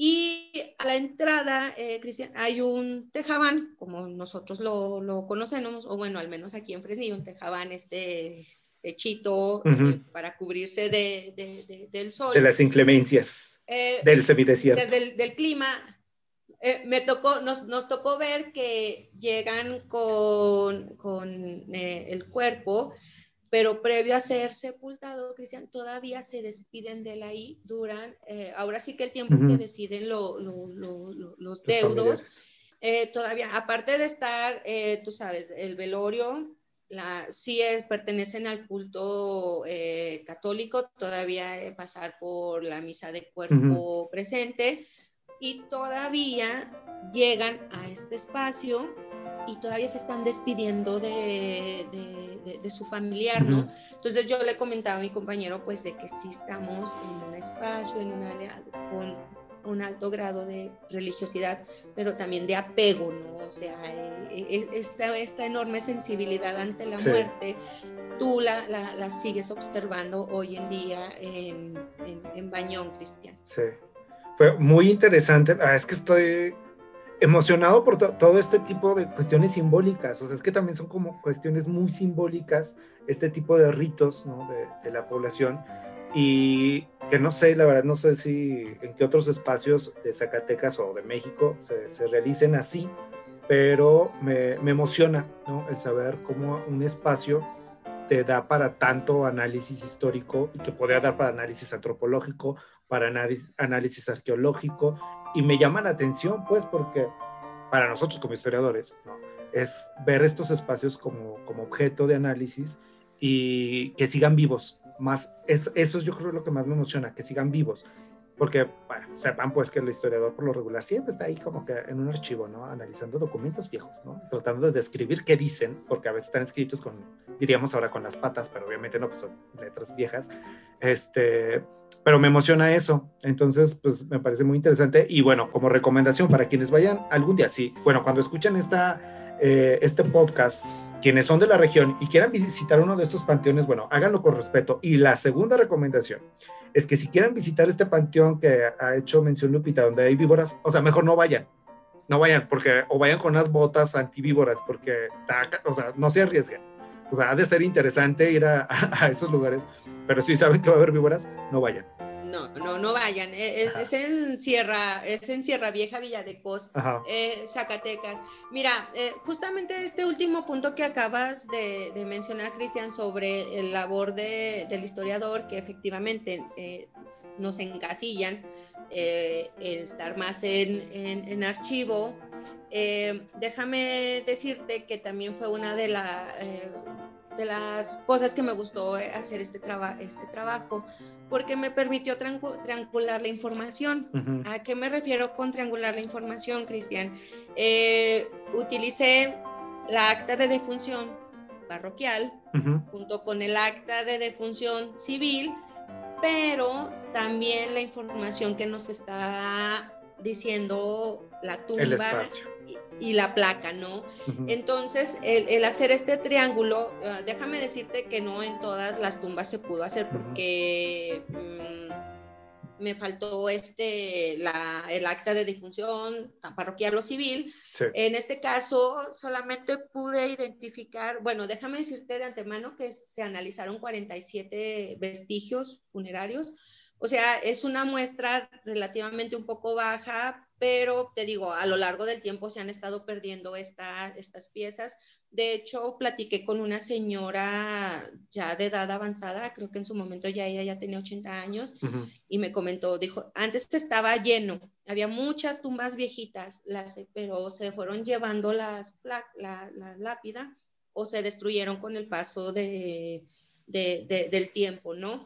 [SPEAKER 3] Y a la entrada, Cristian, hay un tejabán, como nosotros lo, lo, conocemos, o bueno, al menos aquí en Fresnillo, un tejabán este techito eh, para cubrirse de, del sol.
[SPEAKER 2] De las inclemencias eh, del semidesierto.
[SPEAKER 3] Del, del clima. Eh, me tocó, nos, nos, tocó ver que llegan con, con el cuerpo, pero previo a ser sepultado, Cristian, todavía se despiden de él ahí, duran, ahora sí que el tiempo que deciden los deudos, todavía, aparte de estar, tú sabes, el velorio, la, sí pertenecen al culto eh, católico, todavía pasar por la misa de cuerpo presente y todavía llegan a este espacio y todavía se están despidiendo de, de, su familiar, ¿no? Entonces yo le comentaba a mi compañero pues de que sí estamos en un espacio, en una con un alto grado de religiosidad, pero también de apego, ¿no? O sea, eh, eh, esta, esta enorme sensibilidad ante la muerte, tú la, la, sigues observando hoy en día en, en, Bañón, Cristian.
[SPEAKER 2] Sí, fue muy interesante. Ah, es que estoy emocionado por todo este tipo de cuestiones simbólicas. O sea, es que también son como cuestiones muy simbólicas, este tipo de ritos ¿no? de, de la población y que no sé, la verdad, no sé si en qué otros espacios de Zacatecas o de México se, se realicen así, pero me, me, emociona ¿no? el saber cómo un espacio te da para tanto análisis histórico y que podría dar para análisis antropológico, para análisis, análisis arqueológico, y me llama la atención, pues, porque para nosotros como historiadores, ¿no? es ver estos espacios como, como objeto de análisis y que sigan vivos, más, es, eso es yo creo lo que más me emociona, que sigan vivos, porque, bueno, sepan pues que el historiador por lo regular siempre está ahí como que en un archivo, ¿no? Analizando documentos viejos, ¿no? Tratando de describir qué dicen, porque a veces están escritos con, diríamos ahora con las patas, pero obviamente no, pues son letras viejas, este, pero me emociona eso, entonces, pues me parece muy interesante y bueno, como recomendación para quienes vayan algún día, sí, bueno, cuando escuchan esta, eh, este podcast, quienes son de la región y quieran visitar uno de estos panteones, bueno, háganlo con respeto. Y la segunda recomendación es que si quieren visitar este panteón que ha hecho mención Lupita, donde hay víboras, o sea, mejor no vayan. No vayan, porque, o vayan con unas botas antivíboras, porque, o sea, no se arriesguen. O sea, ha de ser interesante ir a, a esos lugares, pero si saben que va a haber víboras, no vayan.
[SPEAKER 3] No, no, no vayan. E, e, es, en Sierra, es en Sierra Vieja, Villa de Cos, eh, Zacatecas. Mira, eh, justamente este último punto que acabas de, mencionar, Cristian, sobre el labor del historiador, que efectivamente eh, nos encasillan, el estar más en, en archivo. déjame decirte que también fue una de las de las cosas que me gustó eh, hacer este, este trabajo, porque me permitió triangular la información. ¿A qué me refiero con triangular la información, Cristian? Eh, utilicé la acta de defunción parroquial junto con el acta de defunción civil, pero también la información que nos está diciendo la tumba.
[SPEAKER 2] El
[SPEAKER 3] y la placa, ¿no? Entonces, el, hacer este triángulo, ah, déjame decirte que no en todas las tumbas se pudo hacer porque mm, me faltó este, la, el acta de difunción parroquial o civil. En este caso, solamente pude identificar, bueno, déjame decirte de antemano que se analizaron 47 vestigios funerarios. O sea, es una muestra relativamente un poco baja, pero te digo, a lo largo del tiempo se han estado perdiendo estas piezas. De hecho, platiqué con una señora ya de edad avanzada, creo que en su momento ya ella ya tenía 80 años, y me comentó, dijo, antes estaba lleno, había muchas tumbas viejitas, las, pero se fueron llevando las la, la, lápida o se destruyeron con el paso de, del tiempo, ¿no?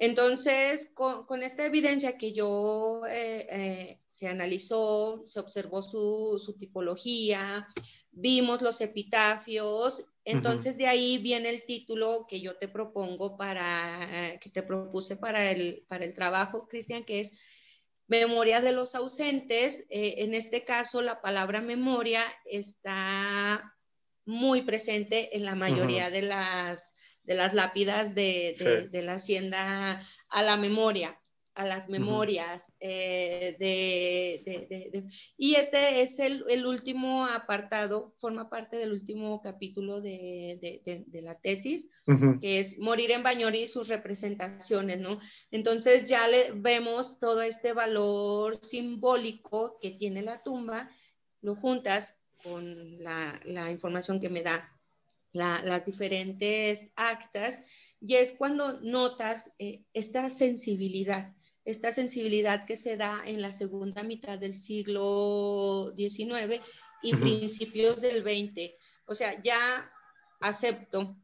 [SPEAKER 3] Entonces, con, esta evidencia que yo eh, eh, se analizó, se observó su, tipología, vimos los epitafios, entonces de ahí viene el título que yo te propongo para, que te propuse para el, para el trabajo, Cristian, que es Memoria de los ausentes. Eh, en este caso, la palabra memoria está muy presente en la mayoría de las de las lápidas de, la hacienda a la memoria, a las memorias. Eh, de, y este es el, último apartado, forma parte del último capítulo de, la tesis, que es Morir en Bañori y sus representaciones, ¿no? Entonces ya le vemos todo este valor simbólico que tiene la tumba, lo juntas con la, la información que me da las diferentes actas, y es cuando notas eh, esta sensibilidad, esta sensibilidad que se da en la segunda mitad del siglo XIX y principios del XX. O sea, ya acepto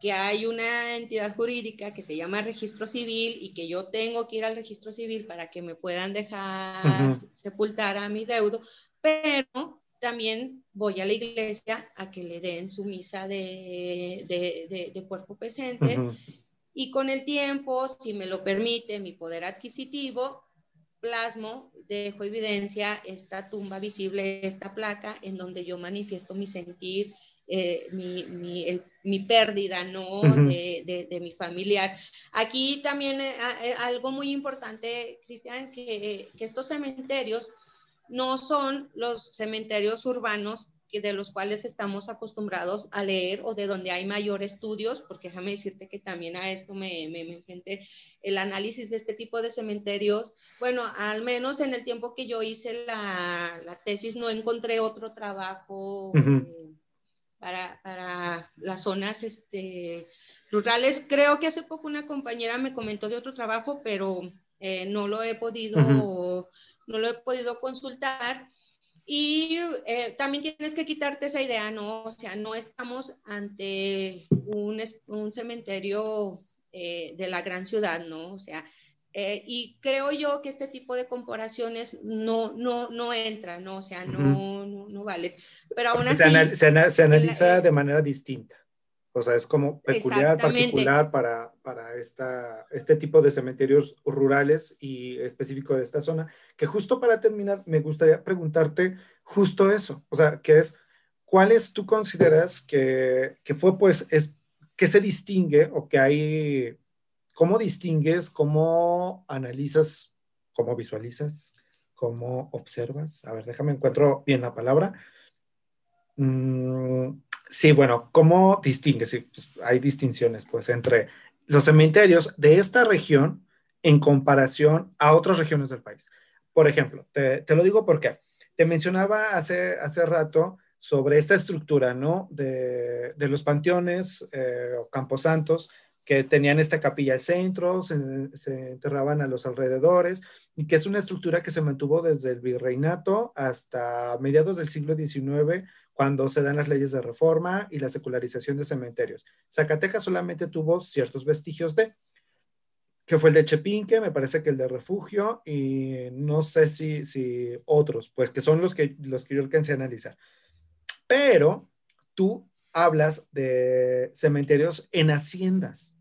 [SPEAKER 3] que hay una entidad jurídica que se llama registro civil y que yo tengo que ir al registro civil para que me puedan dejar sepultar a mi deudo, pero también voy a la iglesia a que le den su misa de, de, cuerpo presente. Y con el tiempo, si me lo permite mi poder adquisitivo, plasmo, dejo evidencia esta tumba visible, esta placa, en donde yo manifiesto mi sentir, eh, mi, mi, mi, pérdida, ¿no? de, de, mi familiar. Aquí también eh, eh, algo muy importante, Cristian, que, que estos cementerios no son los cementerios urbanos de los cuales estamos acostumbrados a leer o de donde hay mayor estudios, porque déjame decirte que también a esto me, me, enfrenté, el análisis de este tipo de cementerios, bueno, al menos en el tiempo que yo hice la, tesis no encontré otro trabajo eh, para, para, las zonas este, rurales. Creo que hace poco una compañera me comentó de otro trabajo, pero eh, no lo he podido no lo he podido consultar. Y eh, también tienes que quitarte esa idea, ¿no? O sea, no estamos ante un, un cementerio eh, de la gran ciudad, ¿no? O sea, eh, y creo yo que este tipo de comparaciones no, no, no entran, ¿no? O sea, no, no, vale. Pero aún así...
[SPEAKER 2] Se, se, analiza de manera distinta. O sea, es como peculiar, particular para, para esta, este tipo de cementerios rurales y específico de esta zona, que justo para terminar me gustaría preguntarte justo eso, o sea, que es, ¿cuáles tú consideras que, que fue pues, es, que se distingue o que hay, cómo distingues, cómo analizas, cómo visualizas, cómo observas? A ver, déjame encuentro bien la palabra. Mm, Sí, bueno, ¿cómo distingues? Pues, hay distinciones pues entre los cementerios de esta región en comparación a otras regiones del país. Por ejemplo, te, lo digo porque te mencionaba hace, hace rato sobre esta estructura, ¿no? De, los panteones eh, o camposantos que tenían esta capilla al centro, se, se, enterraban a los alrededores, y que es una estructura que se mantuvo desde el virreinato hasta mediados del siglo XIX, cuando se dan las leyes de reforma y la secularización de cementerios. Zacatecas solamente tuvo ciertos vestigios de, que fue el de Chepinque, me parece que el de Refugio, y no sé si, si otros, pues que son los que, los que yo alcancé a analizar. Pero tú hablas de cementerios en haciendas.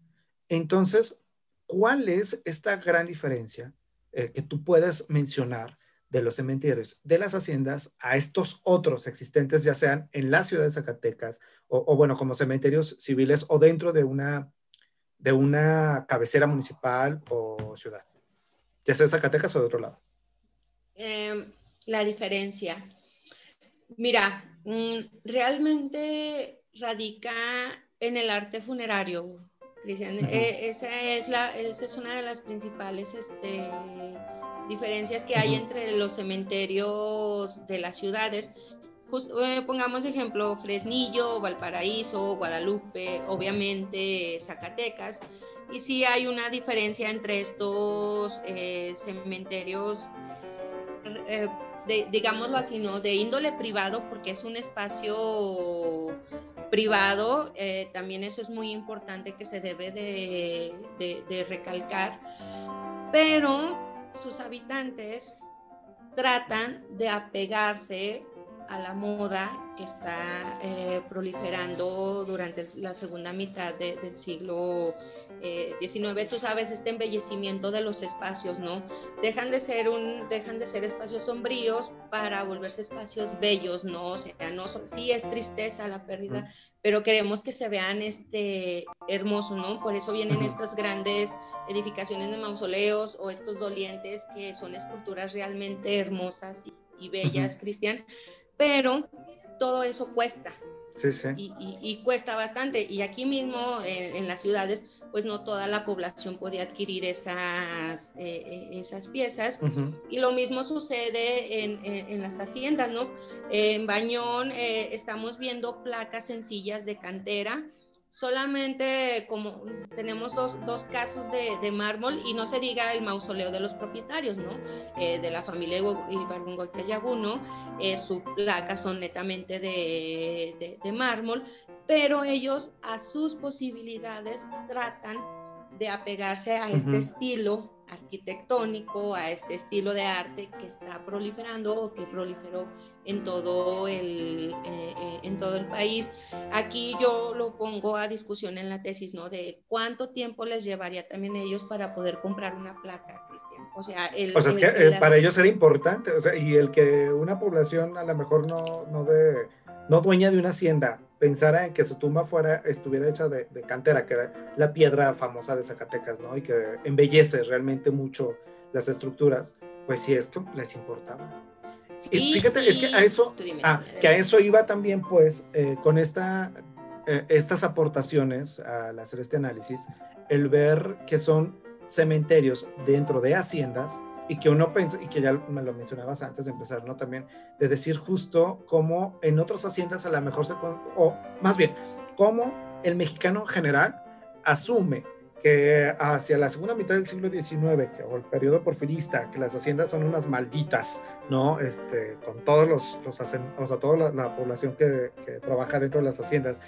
[SPEAKER 2] Entonces, ¿cuál es esta gran diferencia eh, que tú puedes mencionar de los cementerios de las haciendas a estos otros existentes, ya sean en la ciudad de Zacatecas o, bueno, como cementerios civiles o dentro de una, de una cabecera municipal o ciudad, ya sea de Zacatecas o de otro lado.
[SPEAKER 3] Em, la diferencia. Mira, mm, realmente radica en el arte funerario, Cristian. Eh, esa, es la, esa es una de las principales este, diferencias que hay entre los cementerios de las ciudades. Eh, pongamos ejemplo Fresnillo, Valparaíso, Guadalupe, obviamente Zacatecas. Y sí hay una diferencia entre estos eh, cementerios, eh, digámoslo así, ¿no? De índole privado, porque es un espacio privado, también eso es muy importante que se debe de recalcar, pero sus habitantes tratan de apegarse a la moda que está eh, proliferando durante la segunda mitad del siglo XIX. Eh, Tú sabes, este embellecimiento de los espacios, ¿no? Dejan de ser un, dejan de ser espacios sombríos para volverse espacios bellos, ¿no? O sea, no sí es tristeza la pérdida, pero queremos que se vean este hermosos, ¿no? Por eso vienen estas grandes edificaciones de mausoleos o estos dolientes que son esculturas realmente hermosas y, bellas, Cristian pero todo eso cuesta.
[SPEAKER 2] Sí, sí.
[SPEAKER 3] Y, cuesta bastante. Y aquí mismo en, las ciudades, pues no toda la población podía adquirir esas, eh, eh, esas piezas. Y lo mismo sucede en, las haciendas, ¿no? En Bañón eh, estamos viendo placas sencillas de cantera solamente como tenemos dos, dos casos de, de, mármol y no se diga el mausoleo de los propietarios, ¿no? Eh, de la familia Ibargüengoitia eh, su placa son netamente de, de, de mármol, pero ellos a sus posibilidades tratan de apegarse a este estilo arquitectónico, a este estilo de arte que está proliferando o que proliferó en todo el, eh, eh, en todo el país. Aquí yo lo pongo a discusión en la tesis, ¿no? De cuánto tiempo les llevaría también ellos para poder comprar una placa, Cristian. O sea,
[SPEAKER 2] el, o sea es que eh, para ellos era importante, o sea, y el que una población a lo mejor no, no, de, no dueña de una hacienda pensara en que su tumba fuera, estuviera hecha de, cantera, que era la piedra famosa de Zacatecas, ¿no? Y que embellece realmente mucho las estructuras, pues sí, esto les importaba. y fíjate, es que a eso, ah, que a eso iba también, pues, eh, con esta, eh, estas aportaciones al hacer este análisis, el ver que son cementerios dentro de haciendas y que uno piensa, y que ya me lo mencionabas antes de empezar, ¿no? También de decir justo cómo en otras haciendas a lo mejor se, o más bien, cómo el mexicano en general asume que hacia la segunda mitad del siglo XIX, que, o el periodo porfirista, que las haciendas son unas malditas, ¿no? Este, con todos los, los o sea, toda la, población que, que, trabaja dentro de las haciendas.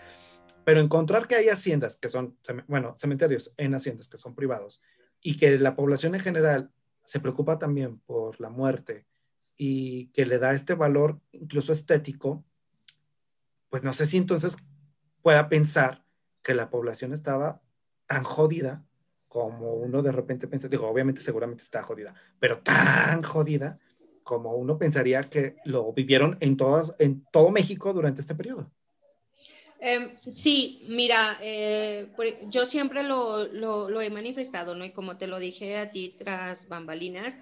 [SPEAKER 2] Pero encontrar que hay haciendas que son, bueno, cementerios en haciendas que son privados y que la población en general se preocupa también por la muerte y que le da este valor incluso estético, pues no sé si entonces pueda pensar que la población estaba tan jodida como uno de repente piensa, digo, obviamente seguramente está jodida, pero tan jodida como uno pensaría que lo vivieron en, todas, en todo México durante este periodo.
[SPEAKER 3] Em, sí, mira, eh, yo siempre lo, he manifestado, ¿no? Y como te lo dije a ti tras bambalinas,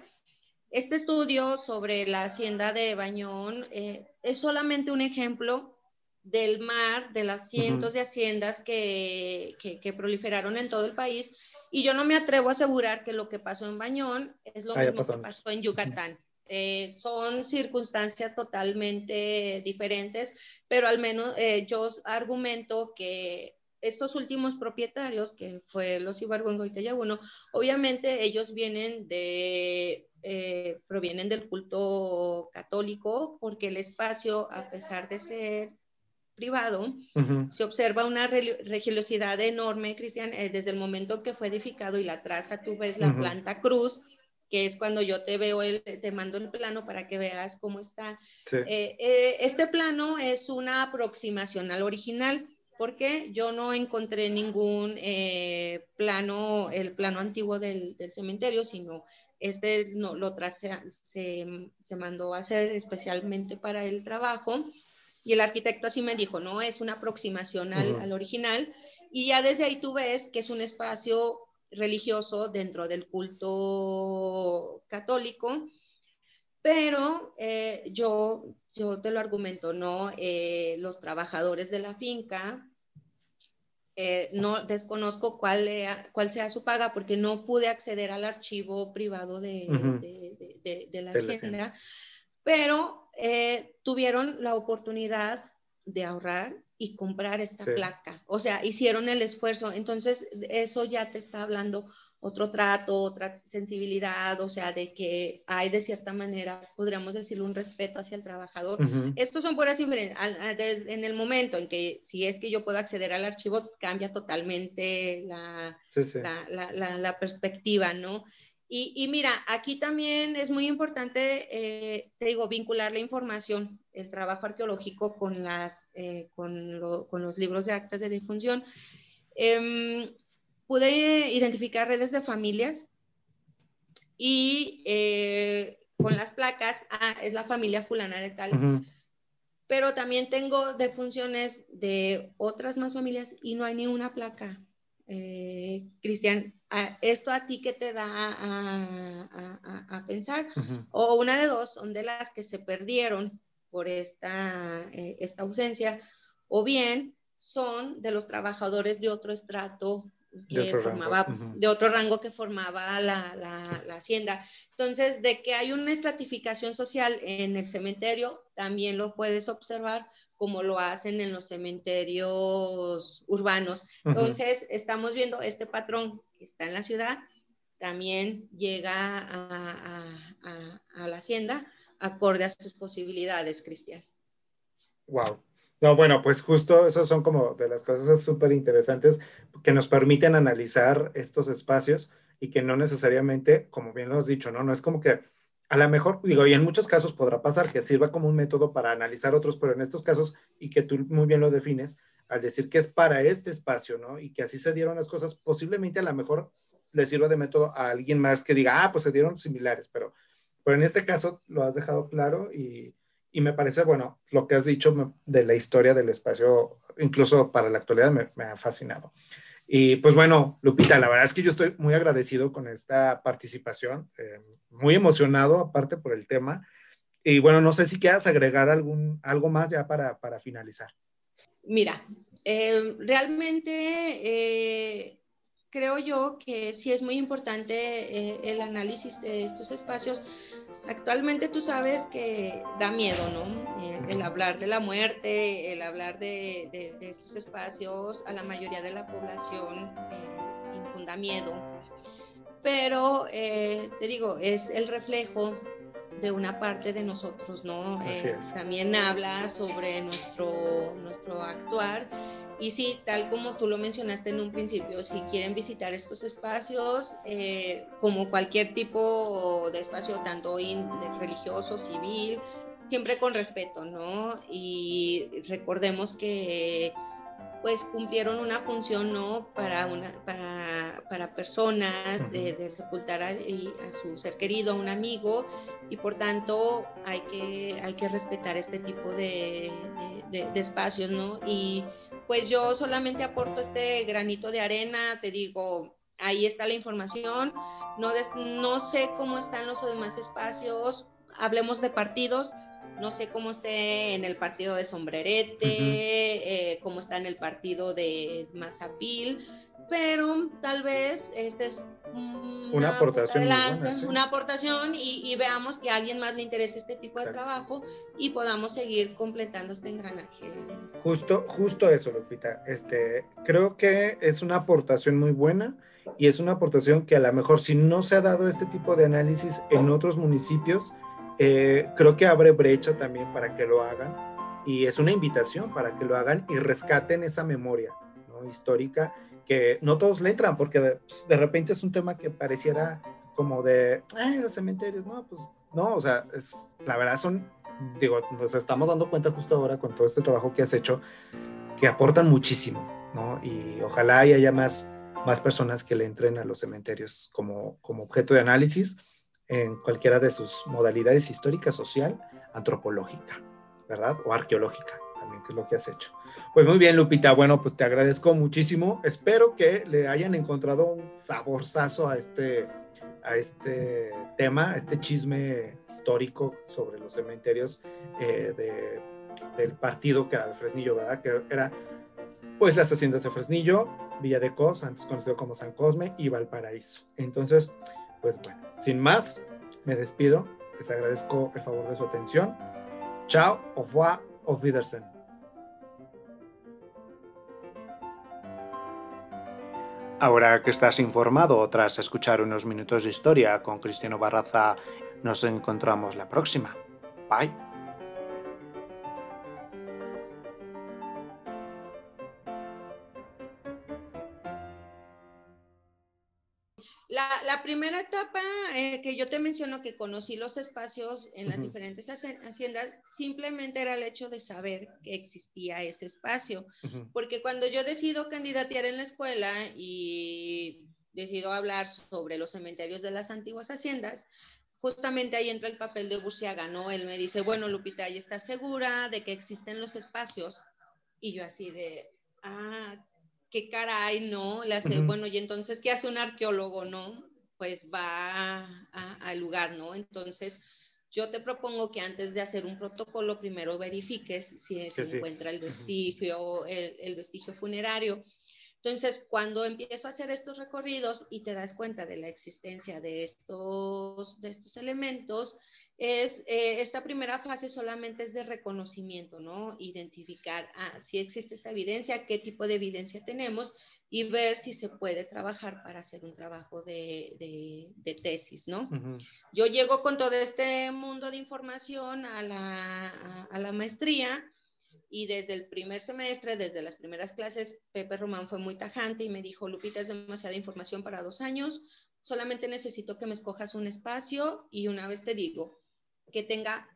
[SPEAKER 3] este estudio sobre la hacienda de Bañón eh, es solamente un ejemplo del mar, de las cientos de haciendas que, proliferaron en todo el país. Y yo no me atrevo a asegurar que lo que pasó en Bañón es lo mismo que pasó en Yucatán. Eh, son circunstancias totalmente diferentes, pero al menos eh, yo argumento que estos últimos propietarios, que fue los Ibargüengo y Teyabuno, obviamente ellos vienen de, eh, provienen del culto católico, porque el espacio, a pesar de ser privado, se observa una religiosidad enorme, Cristian, desde el momento que fue edificado y la traza, tú ves la planta cruz, que es cuando yo te veo, el, te mando el plano para que veas cómo está. Eh, eh, este plano es una aproximación al original, porque yo no encontré ningún eh, plano, el plano antiguo del, cementerio, sino este no, lo tracé, se, se, mandó a hacer especialmente para el trabajo. Y el arquitecto así me dijo, no, es una aproximación al, al original. Y ya desde ahí tú ves que es un espacio religioso dentro del culto católico, pero eh, yo, yo te lo argumento, ¿no? Eh, los trabajadores de la finca eh, no desconozco cuál, cuál sea su paga porque no pude acceder al archivo privado de, de, la hacienda, pero tuvieron la oportunidad de ahorrar y comprar esta placa. O sea, hicieron el esfuerzo. Entonces, eso ya te está hablando otro trato, otra sensibilidad, o sea, de que hay de cierta manera, podríamos decir, un respeto hacia el trabajador. Estos son puras inferencias. En el momento en que, si es que yo puedo acceder al archivo, cambia totalmente la, la, la, perspectiva, ¿no? Y, y, mira, aquí también es muy importante, eh, te digo, vincular la información, el trabajo arqueológico con, las, eh, con, con, los libros de actas de difunción. Eh, pude identificar redes de familias y eh, con las placas, ah, es la familia fulana de tal. Pero también tengo defunciones de otras más familias y no hay ni una placa. Eh, Cristian, ¿esto a ti qué te da a, pensar? O una de dos, son de las que se perdieron por esta, eh, esta ausencia, o bien son de los trabajadores de otro estrato de otro, formaba, rango. de otro rango que formaba la, la, hacienda. Entonces, de que hay una estratificación social en el cementerio, también lo puedes observar como lo hacen en los cementerios urbanos. Entonces, estamos viendo este patrón que está en la ciudad, también llega a, a, a la hacienda acorde a sus posibilidades, Cristian.
[SPEAKER 2] Wow. No, bueno, pues justo esas son como de las cosas súper interesantes que nos permiten analizar estos espacios y que no necesariamente, como bien lo has dicho, ¿no? No es como que a lo mejor, digo, y en muchos casos podrá pasar que sirva como un método para analizar otros, pero en estos casos, y que tú muy bien lo defines, al decir que es para este espacio, ¿no? Y que así se dieron las cosas, posiblemente a lo mejor le sirva de método a alguien más que diga, ah, pues se dieron similares, pero, pero en este caso lo has dejado claro y, y me parece, bueno, lo que has dicho de la historia del espacio, incluso para la actualidad, me, ha fascinado. Y pues bueno, Lupita, la verdad es que yo estoy muy agradecido con esta participación, eh, muy emocionado aparte por el tema. Y bueno, no sé si quieras agregar algún, algo más ya para, para finalizar.
[SPEAKER 3] Mira, eh, realmente eh, creo yo que sí es muy importante el análisis de estos espacios Actualmente tú sabes que da miedo, ¿no? Eh, el, hablar de la muerte, el hablar de, estos espacios, a la mayoría de la población eh, infunda miedo. Pero, eh, te digo, es el reflejo de una parte de nosotros, ¿no? también habla sobre nuestro, nuestro actuar y sí, tal como tú lo mencionaste en un principio, si quieren visitar estos espacios, eh, como cualquier tipo de espacio, tanto religioso, civil, siempre con respeto, ¿no? Y recordemos que pues cumplieron una función no para una para, para personas de, sepultar a, su ser querido a un amigo y por tanto hay que hay que respetar este tipo de, de, espacios no y pues yo solamente aporto este granito de arena te digo ahí está la información no no sé cómo están los demás espacios hablemos de partidos no sé cómo esté en el partido de Sombrerete, eh, cómo está en el partido de Mazapil, pero tal vez este es
[SPEAKER 2] una, aportación.
[SPEAKER 3] Una aportación y, veamos que a alguien más le interese este tipo de trabajo y podamos seguir completando este engranaje.
[SPEAKER 2] Justo, justo eso, Lupita. Este, creo que es una aportación muy buena y es una aportación que a lo mejor si no se ha dado este tipo de análisis en otros municipios, eh, creo que abre brecha también para que lo hagan y es una invitación para que lo hagan y rescaten esa memoria histórica que no todos le entran porque pues, de, repente es un tema que pareciera como de los cementerios, no, pues no, o sea, es, la verdad son, digo, nos estamos dando cuenta justo ahora con todo este trabajo que has hecho que aportan muchísimo, ¿no? Y ojalá haya más, más personas que le entren a los cementerios como, como objeto de análisis en cualquiera de sus modalidades histórica, social, antropológica, ¿verdad? O arqueológica, también, que es lo que has hecho. Pues muy bien, Lupita. Bueno, pues te agradezco muchísimo. Espero que le hayan encontrado un saborzazo a este, a este tema, a este chisme histórico sobre los cementerios eh, de, del partido que era Fresnillo, ¿verdad? Que era pues las haciendas de Fresnillo, Villa de Cos, antes conocido como San Cosme, y Valparaíso. Entonces, pues bueno, sin más, me despido. Les agradezco el favor de su atención. Chao, au revoir, auf.
[SPEAKER 1] Ahora que estás informado tras escuchar unos minutos de historia con Cristiano Barraza, nos encontramos la próxima. Bye.
[SPEAKER 3] La, primera etapa eh, que yo te menciono que conocí los espacios en las diferentes haciendas, simplemente era el hecho de saber que existía ese espacio. Porque cuando yo decido candidatear en la escuela y decido hablar sobre los cementerios de las antiguas haciendas, justamente ahí entra el papel de Buciaga, ¿no? Él me dice, bueno, Lupita, ¿y estás segura de que existen los espacios? Y yo así de, ah, qué caray, ¿no? Le hace, bueno, y entonces, ¿qué hace un arqueólogo, no? Pues va al lugar, ¿no? Entonces, yo te propongo que antes de hacer un protocolo, primero verifiques si se encuentra el vestigio, el, vestigio funerario. Entonces, cuando empiezo a hacer estos recorridos y te das cuenta de la existencia de estos, de estos elementos, es, eh, esta primera fase solamente es de reconocimiento, ¿no? Identificar ah, si existe esta evidencia, qué tipo de evidencia tenemos y ver si se puede trabajar para hacer un trabajo de, de, tesis, ¿no? Yo llego con todo este mundo de información a la, a la maestría y desde el primer semestre, desde las primeras clases, Pepe Román fue muy tajante y me dijo, Lupita, es demasiada información para dos años, solamente necesito que me escojas un espacio y una vez te digo que tenga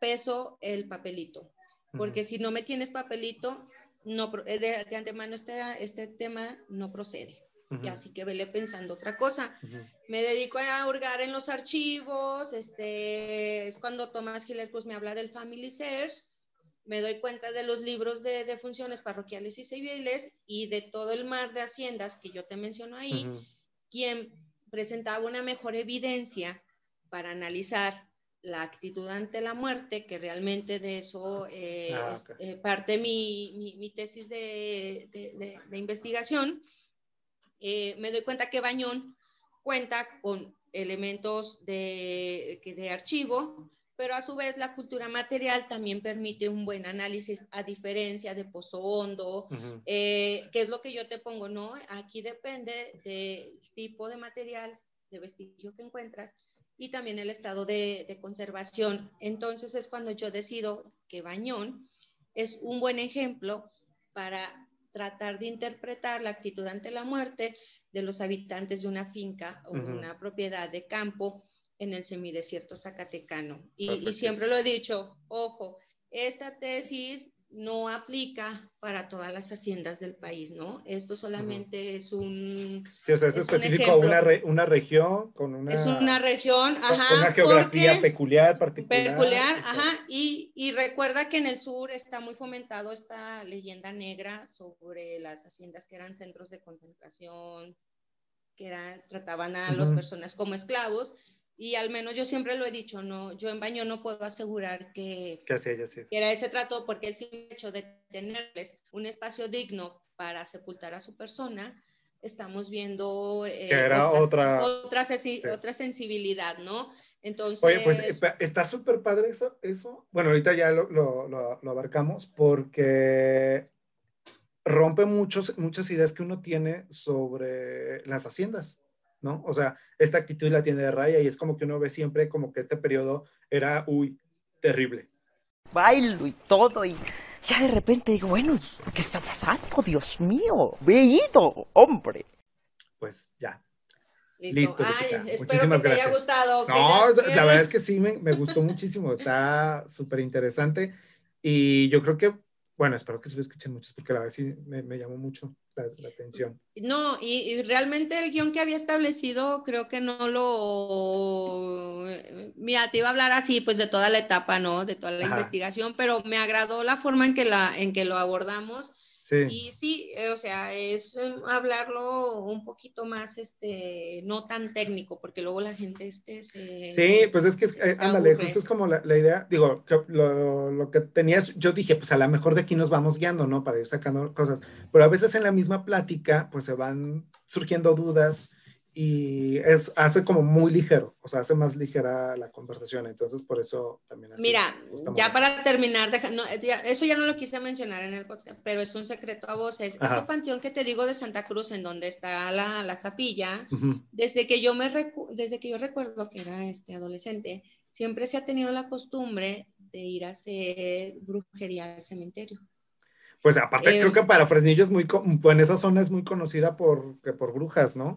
[SPEAKER 3] peso el papelito, porque si no me tienes papelito, no, de, de antemano este, este tema no procede. Así que vele pensando otra cosa. Me dedico a hurgar en los archivos, este, es cuando Tomás Giler pues me habla del Family Search, me doy cuenta de los libros de, funciones parroquiales y civiles y de todo el mar de haciendas que yo te menciono ahí, quien presentaba una mejor evidencia para analizar la actitud ante la muerte, que realmente de eso eh, ah, eh, parte mi, mi, tesis de, de, investigación, eh, me doy cuenta que Bañón cuenta con elementos de, de archivo, pero a su vez la cultura material también permite un buen análisis a diferencia de Pozo Hondo, eh, que es lo que yo te pongo, ¿no? Aquí depende del tipo de material, de vestigio que encuentras y también el estado de, de conservación. Entonces es cuando yo decido que Bañón es un buen ejemplo para tratar de interpretar la actitud ante la muerte de los habitantes de una finca o una propiedad de campo en el semidesierto zacatecano. Y, siempre lo he dicho, ojo, esta tesis no aplica para todas las haciendas del país, ¿no? Esto solamente es un...
[SPEAKER 2] Sí, o sea, es, específico a una, una, región con una...
[SPEAKER 3] Es una región, ajá.
[SPEAKER 2] Con una geografía peculiar, particular.
[SPEAKER 3] Peculiar, ajá. Y, y, recuerda que en el sur está muy fomentado esta leyenda negra sobre las haciendas que eran centros de concentración, que eran, trataban a las personas como esclavos y al menos yo siempre lo he dicho, no, yo en baño no puedo asegurar que,
[SPEAKER 2] que,
[SPEAKER 3] era ese trato, porque el simple hecho de tenerles un espacio digno para sepultar a su persona, estamos viendo
[SPEAKER 2] eh, que era otra,
[SPEAKER 3] otra, otra, sensibilidad, ¿no? Entonces...
[SPEAKER 2] Oye, pues está súper padre eso, eso. Bueno, ahorita ya lo, lo, lo, abarcamos porque rompe muchos, muchas ideas que uno tiene sobre las haciendas. ¿No? O sea, esta actitud la tiene de raya y es como que uno ve siempre como que este periodo era, uy, terrible.
[SPEAKER 4] Bailo y todo y ya de repente digo, bueno, ¿qué está pasando? Dios mío, veído, hombre.
[SPEAKER 2] Pues ya.
[SPEAKER 3] Listo. Muchísimas que gracias. Te haya gustado,
[SPEAKER 2] no, la verdad es que sí, me, me gustó muchísimo, está súper interesante y yo creo que bueno, espero que se lo escuchen muchos porque la verdad sí me, llamó mucho la, atención.
[SPEAKER 3] No, y, realmente el guion que había establecido creo que no lo... Mira, te iba a hablar así pues de toda la etapa, ¿no? De toda la investigación, pero me agradó la forma en que, la, en que lo abordamos.
[SPEAKER 2] Sí.
[SPEAKER 3] Y sí, eh, o sea, es eh, hablarlo un poquito más, este, no tan técnico, porque luego la gente, este, se...
[SPEAKER 2] Sí, pues es que, es, eh, ándale,
[SPEAKER 3] aburre.
[SPEAKER 2] justo es como la, la idea, digo, que lo, lo que tenías, yo dije, pues a lo mejor de aquí nos vamos guiando, ¿no? Para ir sacando cosas, pero a veces en la misma plática, pues se van surgiendo dudas y es, hace como muy ligero, o sea, hace más ligera la conversación, entonces por eso también así.
[SPEAKER 3] Mira, ya para terminar, deja- no, ya- eso ya no lo quise mencionar en el podcast, pero es un secreto a voces.
[SPEAKER 2] Ajá.
[SPEAKER 3] Ese panteón que te digo de Santa Cruz, en donde está la, la capilla,
[SPEAKER 2] Ujú.
[SPEAKER 3] desde que yo me recu- desde que yo recuerdo que era este adolescente, siempre se ha tenido la costumbre de ir a hacer brujería al cementerio.
[SPEAKER 2] Pues aparte,
[SPEAKER 3] Eh,
[SPEAKER 2] creo que para Fresnillo es muy, pues en esa zona es muy conocida por, por brujas, ¿no?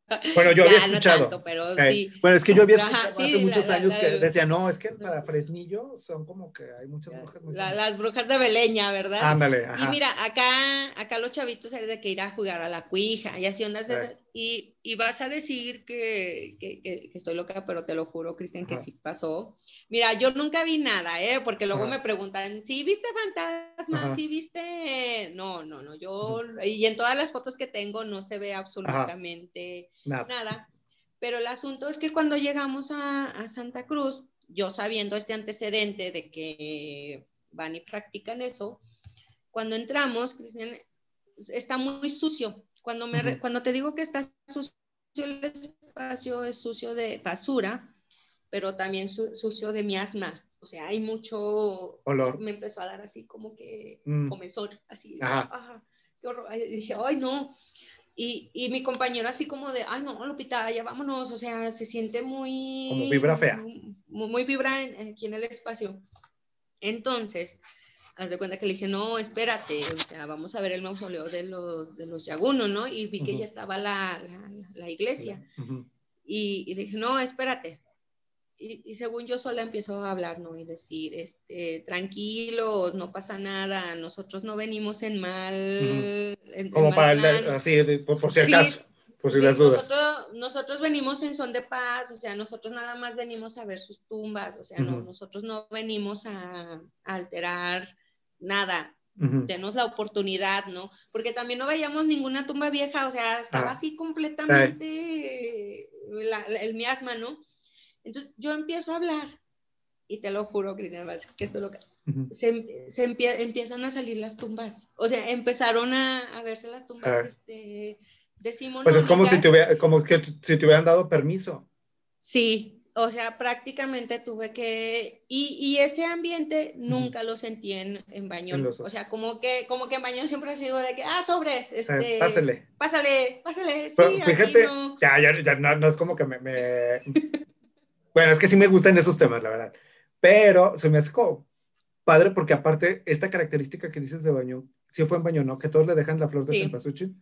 [SPEAKER 2] Bueno, yo
[SPEAKER 3] Ya,
[SPEAKER 2] había
[SPEAKER 3] no
[SPEAKER 2] escuchado.
[SPEAKER 3] tanto, pero sí.
[SPEAKER 2] Bueno, es que yo había escuchado hace muchos
[SPEAKER 3] la-
[SPEAKER 2] años
[SPEAKER 3] la-
[SPEAKER 2] que decía, no, es que para Fresnillo son como que hay muchas brujas muy
[SPEAKER 3] La-
[SPEAKER 2] famosas".
[SPEAKER 3] las brujas de Beleña, ¿verdad?
[SPEAKER 2] Ándale,
[SPEAKER 3] Y
[SPEAKER 2] ajá.
[SPEAKER 3] mira, acá, acá los chavitos es de que ir a jugar a la cuija y así ondas y, y vas a decir que, que, que- que estoy loca, pero te lo juro, Cristian, que sí pasó. Mira, yo nunca vi nada, ¿eh? Porque luego
[SPEAKER 2] Ajá.
[SPEAKER 3] me preguntan, ¿sí viste fantasmas? ¿Sí viste? No, no, no, yo, y en todas las fotos que tengo no se ve absolutamente
[SPEAKER 2] Nada.
[SPEAKER 3] nada. Pero el asunto es que cuando llegamos a, a Santa Cruz, yo sabiendo este antecedente de que van y practican eso, cuando entramos, Cristian, está muy sucio. Cuando, me, cuando te digo que está sucio el espacio, es sucio de basura, pero también su- sucio de miasma. O sea, hay mucho...
[SPEAKER 2] Olor.
[SPEAKER 3] Me empezó a dar así como que
[SPEAKER 2] Mm.
[SPEAKER 3] comezón, así.
[SPEAKER 2] Ajá.
[SPEAKER 3] ajá, qué horror. Dije, ay, no. Y, y mi compañero así como de, ay, no, Lupita, ya vámonos. O sea, se siente muy...
[SPEAKER 2] Como vibra fea.
[SPEAKER 3] Muy, muy vibra en- aquí en el espacio. Entonces, haz de cuenta que le dije, no, espérate, o sea, vamos a ver el mausoleo de los, de los Yaguno, ¿no? Y vi que
[SPEAKER 2] Ujú.
[SPEAKER 3] ya estaba la, la, la iglesia.
[SPEAKER 2] Ujú.
[SPEAKER 3] Y, y le dije, no, espérate. Y, y según yo sola empiezo a hablar, ¿no? Y decir, este, tranquilos, no pasa nada, nosotros no venimos en mal. en
[SPEAKER 2] Como
[SPEAKER 3] mal
[SPEAKER 2] para, el-
[SPEAKER 3] plan.
[SPEAKER 2] así, de- por, por si
[SPEAKER 3] Sí.
[SPEAKER 2] acaso, por si
[SPEAKER 3] Sí,
[SPEAKER 2] las dudas.
[SPEAKER 3] Nosotros, nosotros venimos en son de paz, o sea, nosotros nada más venimos a ver sus tumbas, o sea, no, nosotros no venimos a, a alterar nada,
[SPEAKER 2] Ujú.
[SPEAKER 3] denos la oportunidad, ¿no? Porque también no vayamos ninguna tumba vieja, o sea, estaba
[SPEAKER 2] Ah.
[SPEAKER 3] así completamente la- la- el miasma, ¿no? Entonces yo empiezo a hablar y te lo juro, Cristian, vas, que esto es lo que se, se empie- empiezan a salir las tumbas. O sea, empezaron a, a verse las tumbas
[SPEAKER 2] Ah.
[SPEAKER 3] este, decimonónicas.
[SPEAKER 2] Pues es como si te, hubiera- como que si te hubieran dado permiso.
[SPEAKER 3] Sí, o sea, prácticamente tuve que... Y, y ese ambiente nunca lo sentí en, en Bañón.
[SPEAKER 2] En
[SPEAKER 3] O sea, como que, como que en Bañón siempre ha sido de que, ah, sobres, este...
[SPEAKER 2] Eh, pásele.
[SPEAKER 3] Pásale, pásale, sí,
[SPEAKER 2] Pero fíjate,
[SPEAKER 3] no.
[SPEAKER 2] ya, ya, ya no, no es como que me, me- Bueno, es que sí me gustan esos temas, la verdad. Pero se me hace como padre porque aparte, esta característica que dices de Baño, sí fue en Baño, ¿no? Que todos le dejan la flor de
[SPEAKER 3] Sí.
[SPEAKER 2] cempasúchil.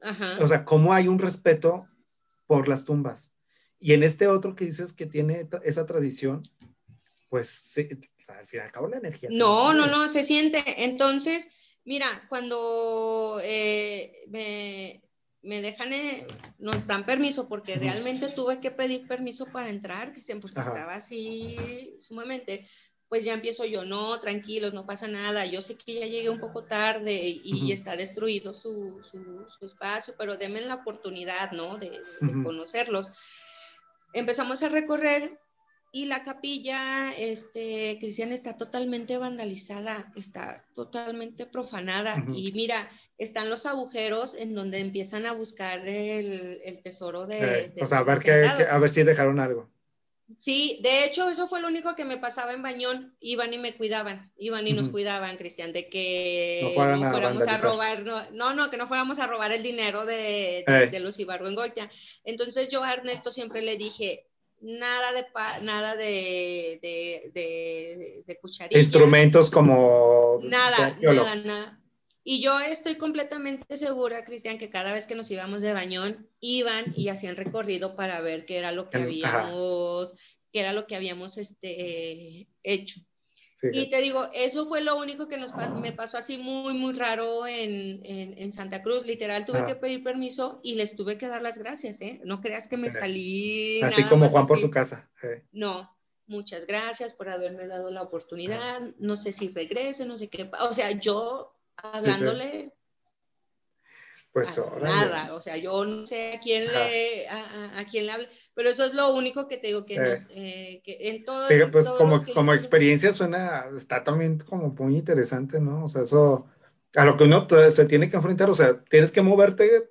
[SPEAKER 3] Ajá.
[SPEAKER 2] O sea, cómo hay un respeto por las tumbas. Y en este otro que dices que tiene esa tradición, pues sí, al fin y al cabo la energía.
[SPEAKER 3] No, no, no, se siente. Entonces, mira, cuando eh, me, me dejan, eh, nos dan permiso, porque realmente tuve que pedir permiso para entrar, Cristian, porque
[SPEAKER 2] Ajá.
[SPEAKER 3] estaba así sumamente, pues ya empiezo yo, no, tranquilos, no pasa nada, yo sé que ya llegué un poco tarde y está destruido su, su- su espacio, pero denme la oportunidad, ¿no? De, conocerlos. Empezamos a recorrer y la capilla, este, Cristian, está totalmente vandalizada, está totalmente profanada. Y mira, están los agujeros en donde empiezan a buscar el, el tesoro de...
[SPEAKER 2] Eh,
[SPEAKER 3] de
[SPEAKER 2] o sea, a ver, que, a ver si dejaron algo.
[SPEAKER 3] Sí, de hecho, eso fue lo único que me pasaba en Bañón. Iban y me cuidaban, iban y nos cuidaban, Cristian, de que
[SPEAKER 2] No
[SPEAKER 3] no,
[SPEAKER 2] fueran a
[SPEAKER 3] fuéramos a robar, no, no, no, que no fuéramos a robar el dinero de, de,
[SPEAKER 2] Ey.
[SPEAKER 3] de los Ibargüengoitia. Entonces yo a Ernesto siempre le dije, nada de, pa- nada de, de, de, de cucharilla.
[SPEAKER 2] Instrumentos como.
[SPEAKER 3] Nada, nada, nada. Y yo estoy completamente segura, Cristian, que cada vez que nos íbamos de bañón, iban y hacían recorrido para ver qué era lo que
[SPEAKER 2] Ajá.
[SPEAKER 3] habíamos, qué era lo que habíamos este, hecho. Y te digo, eso fue lo único que nos me pasó así muy, muy raro en, en, en Santa Cruz. Literal, tuve
[SPEAKER 2] Ajá.
[SPEAKER 3] que pedir permiso y les tuve que dar las gracias, ¿eh? No creas que me salí.
[SPEAKER 2] Así como Juan por su casa. eh.
[SPEAKER 3] No, muchas gracias por haberme dado la oportunidad. No sé si regrese, no sé qué. O sea, yo hablándole
[SPEAKER 2] pues
[SPEAKER 3] a-
[SPEAKER 2] órale.
[SPEAKER 3] nada, o sea, yo no sé a quién
[SPEAKER 2] Ajá.
[SPEAKER 3] le, a, a- quién le hable, pero eso es lo único que te digo que,
[SPEAKER 2] Eh.
[SPEAKER 3] nos, eh, que en todo,
[SPEAKER 2] Pero, pues
[SPEAKER 3] todos
[SPEAKER 2] como, como experiencia suena, está también como muy interesante, ¿no? O sea, eso, a lo que uno se tiene que enfrentar, o sea, tienes que moverte,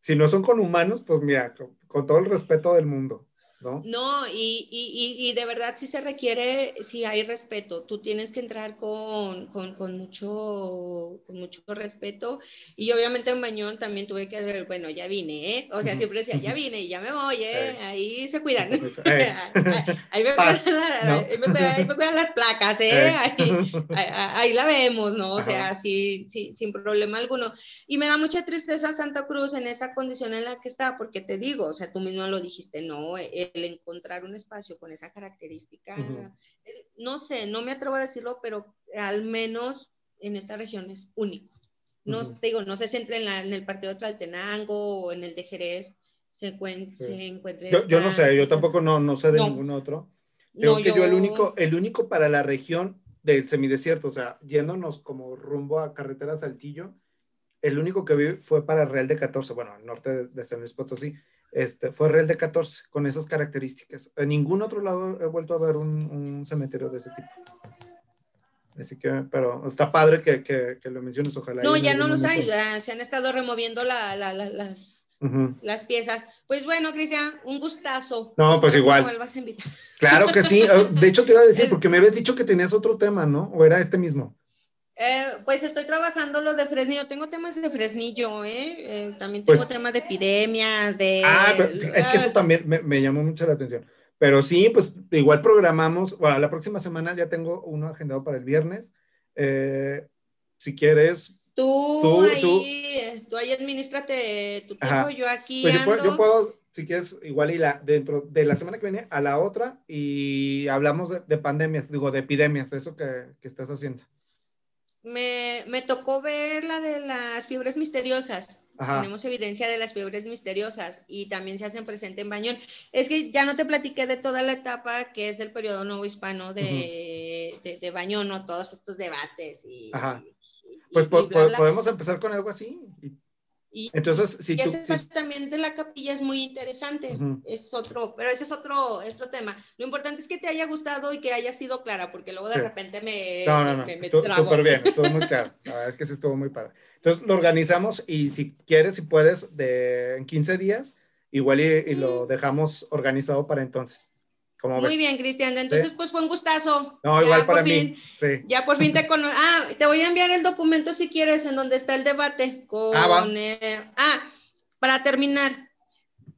[SPEAKER 2] si no son con humanos, pues mira, con, con todo el respeto del mundo, ¿no?
[SPEAKER 3] No, y, y, y, de verdad sí se requiere, sí hay respeto. Tú tienes que entrar con, con, con mucho, con mucho respeto. Y obviamente en Bañón también tuve que hacer, bueno, ya vine, ¿eh? O sea, siempre decía, ya vine y ya me voy, ¿eh?
[SPEAKER 2] Eh.
[SPEAKER 3] Ahí se cuidan.
[SPEAKER 2] Pues, eh.
[SPEAKER 3] ahí, me
[SPEAKER 2] Paz,
[SPEAKER 3] cuidan la-
[SPEAKER 2] ¿no?
[SPEAKER 3] ahí me cuidan- ahí me cuidan las placas, ¿eh?
[SPEAKER 2] Eh.
[SPEAKER 3] Ahí, ahí, ahí la vemos, ¿no? O sea, sí, sí, sin problema alguno. Y me da mucha tristeza Santa Cruz en esa condición en la que está, porque te digo, o sea, tú mismo lo dijiste, ¿no? El encontrar un espacio con esa característica,
[SPEAKER 2] Ujú.
[SPEAKER 3] eh, no sé, no me atrevo a decirlo, pero al menos en esta región es único. No
[SPEAKER 2] Ujú.
[SPEAKER 3] te digo, no sé si entre en, la- en el partido de Tlaltenango o en el de Jerez se, encuent-
[SPEAKER 2] Sí.
[SPEAKER 3] se encuentre.
[SPEAKER 2] Yo, yo no sé, yo tampoco no, no sé de
[SPEAKER 3] No.
[SPEAKER 2] ningún otro. Creo
[SPEAKER 3] No,
[SPEAKER 2] que yo el único, el único para la región del semidesierto, o sea, yéndonos como rumbo a carretera Saltillo, el único que vi fue para Real de 14, bueno, al norte de San Luis Potosí, este, fue Real de 14, con esas características. En ningún otro lado he vuelto a ver un, un cementerio de ese tipo. Así que, pero está padre que, que, que lo menciones, ojalá.
[SPEAKER 3] No, ya no los hay, ya se han estado removiendo la, la- la- las piezas. Pues bueno, Cristian, un gustazo.
[SPEAKER 2] No, pues igual. Claro que sí. Eh, De hecho, te iba a decir, porque me habías dicho que tenías otro tema, ¿no? ¿O era este mismo?
[SPEAKER 3] Eh, pues estoy trabajando lo de Fresnillo. Tengo temas de Fresnillo, ¿eh? Eh, también tengo
[SPEAKER 2] Pues-
[SPEAKER 3] temas de epidemias, de...
[SPEAKER 2] Ah, pero es que eso también me, me llamó mucho la atención. Pero sí, pues igual programamos, bueno, la próxima semana ya tengo uno agendado para el viernes. Eh, si quieres,
[SPEAKER 3] Tú,
[SPEAKER 2] tú-
[SPEAKER 3] ahí,
[SPEAKER 2] tú-
[SPEAKER 3] tú ahí administrate tu tiempo,
[SPEAKER 2] Ajá.
[SPEAKER 3] yo aquí
[SPEAKER 2] pues yo puedo, yo puedo, si quieres, igual y la, dentro de la semana que viene a la otra y hablamos de, de pandemias, digo, de epidemias, de eso que, que estás haciendo.
[SPEAKER 3] Me, me tocó ver la de las fiebres misteriosas.
[SPEAKER 2] Ajá.
[SPEAKER 3] Tenemos evidencia de las fiebres misteriosas y también se hacen presente en Bañón. Es que ya no te platiqué de toda la etapa que es el periodo nuevo hispano de, de, de Bañón, ¿no? Todos estos debates y...
[SPEAKER 2] Ajá.
[SPEAKER 3] y-
[SPEAKER 2] Pues
[SPEAKER 3] y
[SPEAKER 2] po-
[SPEAKER 3] bla,
[SPEAKER 2] po-
[SPEAKER 3] bla.
[SPEAKER 2] podemos empezar con algo así. Y-
[SPEAKER 3] Y-
[SPEAKER 2] Entonces, si
[SPEAKER 3] y
[SPEAKER 2] tú...
[SPEAKER 3] ese
[SPEAKER 2] si-
[SPEAKER 3] también de la capilla es muy interesante. Es otro, pero ese es otro, es otro tema. Lo importante es que te haya gustado y que haya sido clara, porque luego de
[SPEAKER 2] Sí.
[SPEAKER 3] repente me,
[SPEAKER 2] No, no, no, súper bien, estuvo muy claro. La verdad es que sí estuvo muy padre. Entonces lo organizamos y si quieres, si puedes, de, en 15 días, igual y, y lo dejamos organizado para entonces. ¿Cómo
[SPEAKER 3] Muy
[SPEAKER 2] ves?
[SPEAKER 3] bien, Cristian. Entonces, pues fue un gustazo.
[SPEAKER 2] No,
[SPEAKER 3] Ya
[SPEAKER 2] igual
[SPEAKER 3] por
[SPEAKER 2] para
[SPEAKER 3] fin-
[SPEAKER 2] mí. Sí.
[SPEAKER 3] Ya por fin te conozco. Ah, te voy a enviar el documento si quieres, en donde está el debate. Con,
[SPEAKER 2] Ah, va.
[SPEAKER 3] eh, ah, para terminar,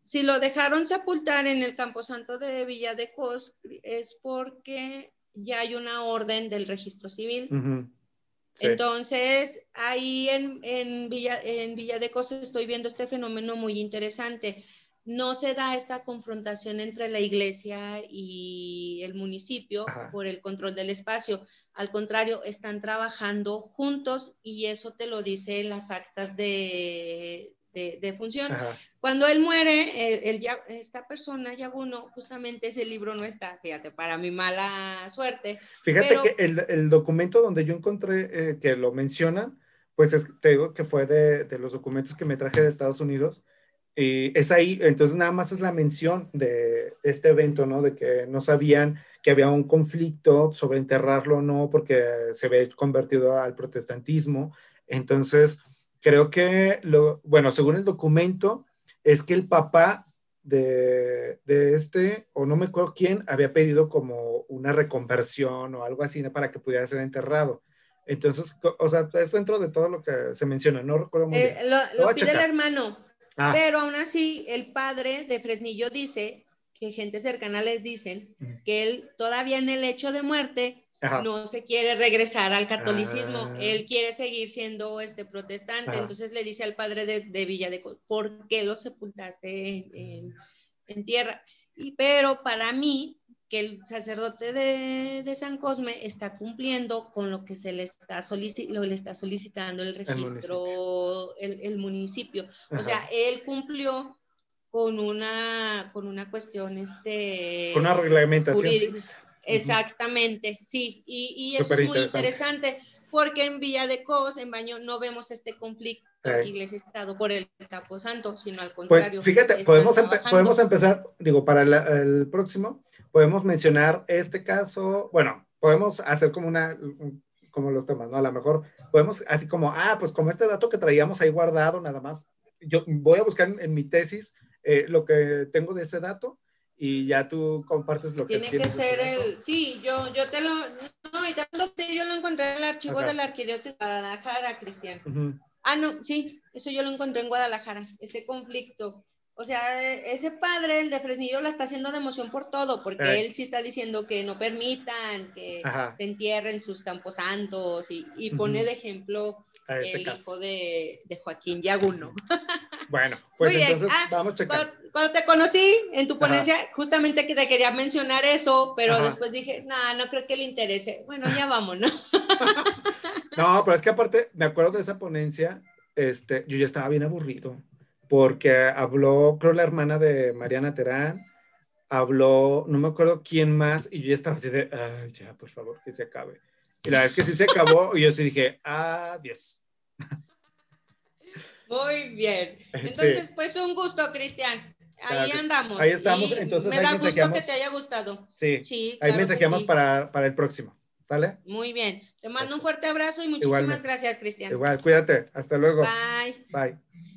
[SPEAKER 3] si lo dejaron sepultar en el Camposanto de Villa de Cos, es porque ya hay una orden del registro civil.
[SPEAKER 2] Sí.
[SPEAKER 3] Entonces, ahí en, en, Villa, en Villa de Cos estoy viendo este fenómeno muy interesante. No se da esta confrontación entre la iglesia y el municipio
[SPEAKER 2] Ajá.
[SPEAKER 3] por el control del espacio. Al contrario, están trabajando juntos y eso te lo dice en las actas de, de, de función.
[SPEAKER 2] Ajá.
[SPEAKER 3] Cuando él muere, el, el ya- esta persona, Yaguno, justamente ese libro no está, fíjate, para mi mala suerte.
[SPEAKER 2] Fíjate
[SPEAKER 3] Pero-
[SPEAKER 2] que el, el documento donde yo encontré eh, que lo menciona, pues es, te digo que fue de, de los documentos que me traje de Estados Unidos. Y es ahí, entonces nada más es la mención de este evento, ¿no? De que no sabían que había un conflicto sobre enterrarlo o no, porque se había convertido al protestantismo. Entonces, creo que, lo, bueno, según el documento, es que el papá de, de este, o no me acuerdo quién, había pedido como una reconversión o algo así ¿no? para que pudiera ser enterrado. Entonces, o sea, es dentro de todo lo que se menciona, no recuerdo muy
[SPEAKER 3] Eh,
[SPEAKER 2] bien.
[SPEAKER 3] lo pide el hermano,
[SPEAKER 2] Ah,
[SPEAKER 3] pero aún así el padre de Fresnillo dice que gente cercana les dicen que él todavía en el hecho de muerte
[SPEAKER 2] ajá.
[SPEAKER 3] no se quiere regresar al catolicismo,
[SPEAKER 2] Ah.
[SPEAKER 3] él quiere seguir siendo este protestante,
[SPEAKER 2] Ajá.
[SPEAKER 3] entonces le dice al padre de, de Villa de ¿por qué lo sepultaste en, en- en tierra? Y, pero para mí, que el sacerdote de, de San Cosme está cumpliendo con lo que se le está, solici- lo le está solicitando el registro, el, el municipio. O sea, él cumplió con una, con una cuestión, este...
[SPEAKER 2] Con una reglamentación.
[SPEAKER 3] jurídica. Exactamente, sí, y, y eso
[SPEAKER 2] Súper
[SPEAKER 3] es muy
[SPEAKER 2] interesante.
[SPEAKER 3] interesante. porque en Villa de Cos, en Baño, no vemos este conflicto
[SPEAKER 2] Sí.
[SPEAKER 3] iglesia-estado por el Camposanto, sino al
[SPEAKER 2] Pues
[SPEAKER 3] contrario.
[SPEAKER 2] fíjate,
[SPEAKER 3] están
[SPEAKER 2] podemos, empe-
[SPEAKER 3] trabajando.
[SPEAKER 2] podemos empezar, digo, para la- el próximo, podemos mencionar este caso, bueno, podemos hacer como una, un- como los temas, ¿no? A lo mejor podemos, así como, ah, pues como este dato que traíamos ahí guardado, nada más, yo voy a buscar en, en mi tesis eh, lo que tengo de ese dato y ya tú compartes lo
[SPEAKER 3] Tiene
[SPEAKER 2] que
[SPEAKER 3] que
[SPEAKER 2] tienes de ese
[SPEAKER 3] ser el, sí, yo, yo te lo, no, ya lo sé, yo lo encontré en el archivo de la Arquidiócesis de Guadalajara, Cristian. Ah, no, sí, eso yo lo encontré en Guadalajara, ese conflicto. O sea, ese padre, el de Fresnillo, la está haciendo de emoción por todo, porque
[SPEAKER 2] Eh.
[SPEAKER 3] él sí está diciendo que no permitan que
[SPEAKER 2] Ajá.
[SPEAKER 3] se entierren sus campos santos y, y pone de ejemplo el
[SPEAKER 2] caso.
[SPEAKER 3] hijo de, de Joaquín Yaguno.
[SPEAKER 2] Bueno, pues
[SPEAKER 3] Muy
[SPEAKER 2] entonces
[SPEAKER 3] Ah,
[SPEAKER 2] vamos a checar.
[SPEAKER 3] Cuando, cuando te conocí en tu
[SPEAKER 2] Ajá.
[SPEAKER 3] ponencia, justamente que te quería mencionar eso, pero
[SPEAKER 2] Ajá.
[SPEAKER 3] después dije, no, no creo que le interese. Bueno, ya vamos, ¿no?
[SPEAKER 2] No, pero es que aparte, me acuerdo de esa ponencia, este, yo ya estaba bien aburrido, porque habló, creo, la hermana de Mariana Terán, habló, no me acuerdo quién más, y yo ya estaba así de, ay, ya, por favor, que se acabe. Y la es que sí se acabó, y yo sí dije, adiós.
[SPEAKER 3] Muy bien. Entonces,
[SPEAKER 2] Sí,
[SPEAKER 3] pues un gusto, Cristian. Ahí
[SPEAKER 2] Claro
[SPEAKER 3] andamos.
[SPEAKER 2] ahí estamos,
[SPEAKER 3] Y
[SPEAKER 2] entonces
[SPEAKER 3] me da gusto que te haya gustado.
[SPEAKER 2] sí,
[SPEAKER 3] Sí,
[SPEAKER 2] ahí
[SPEAKER 3] claro
[SPEAKER 2] mensajeamos
[SPEAKER 3] sí.
[SPEAKER 2] para, para el próximo, ¿sale?
[SPEAKER 3] Muy bien. Te mando un fuerte abrazo y muchísimas
[SPEAKER 2] Igualmente.
[SPEAKER 3] gracias, Cristian.
[SPEAKER 2] Igual, cuídate, hasta luego,
[SPEAKER 3] Bye.
[SPEAKER 2] bye.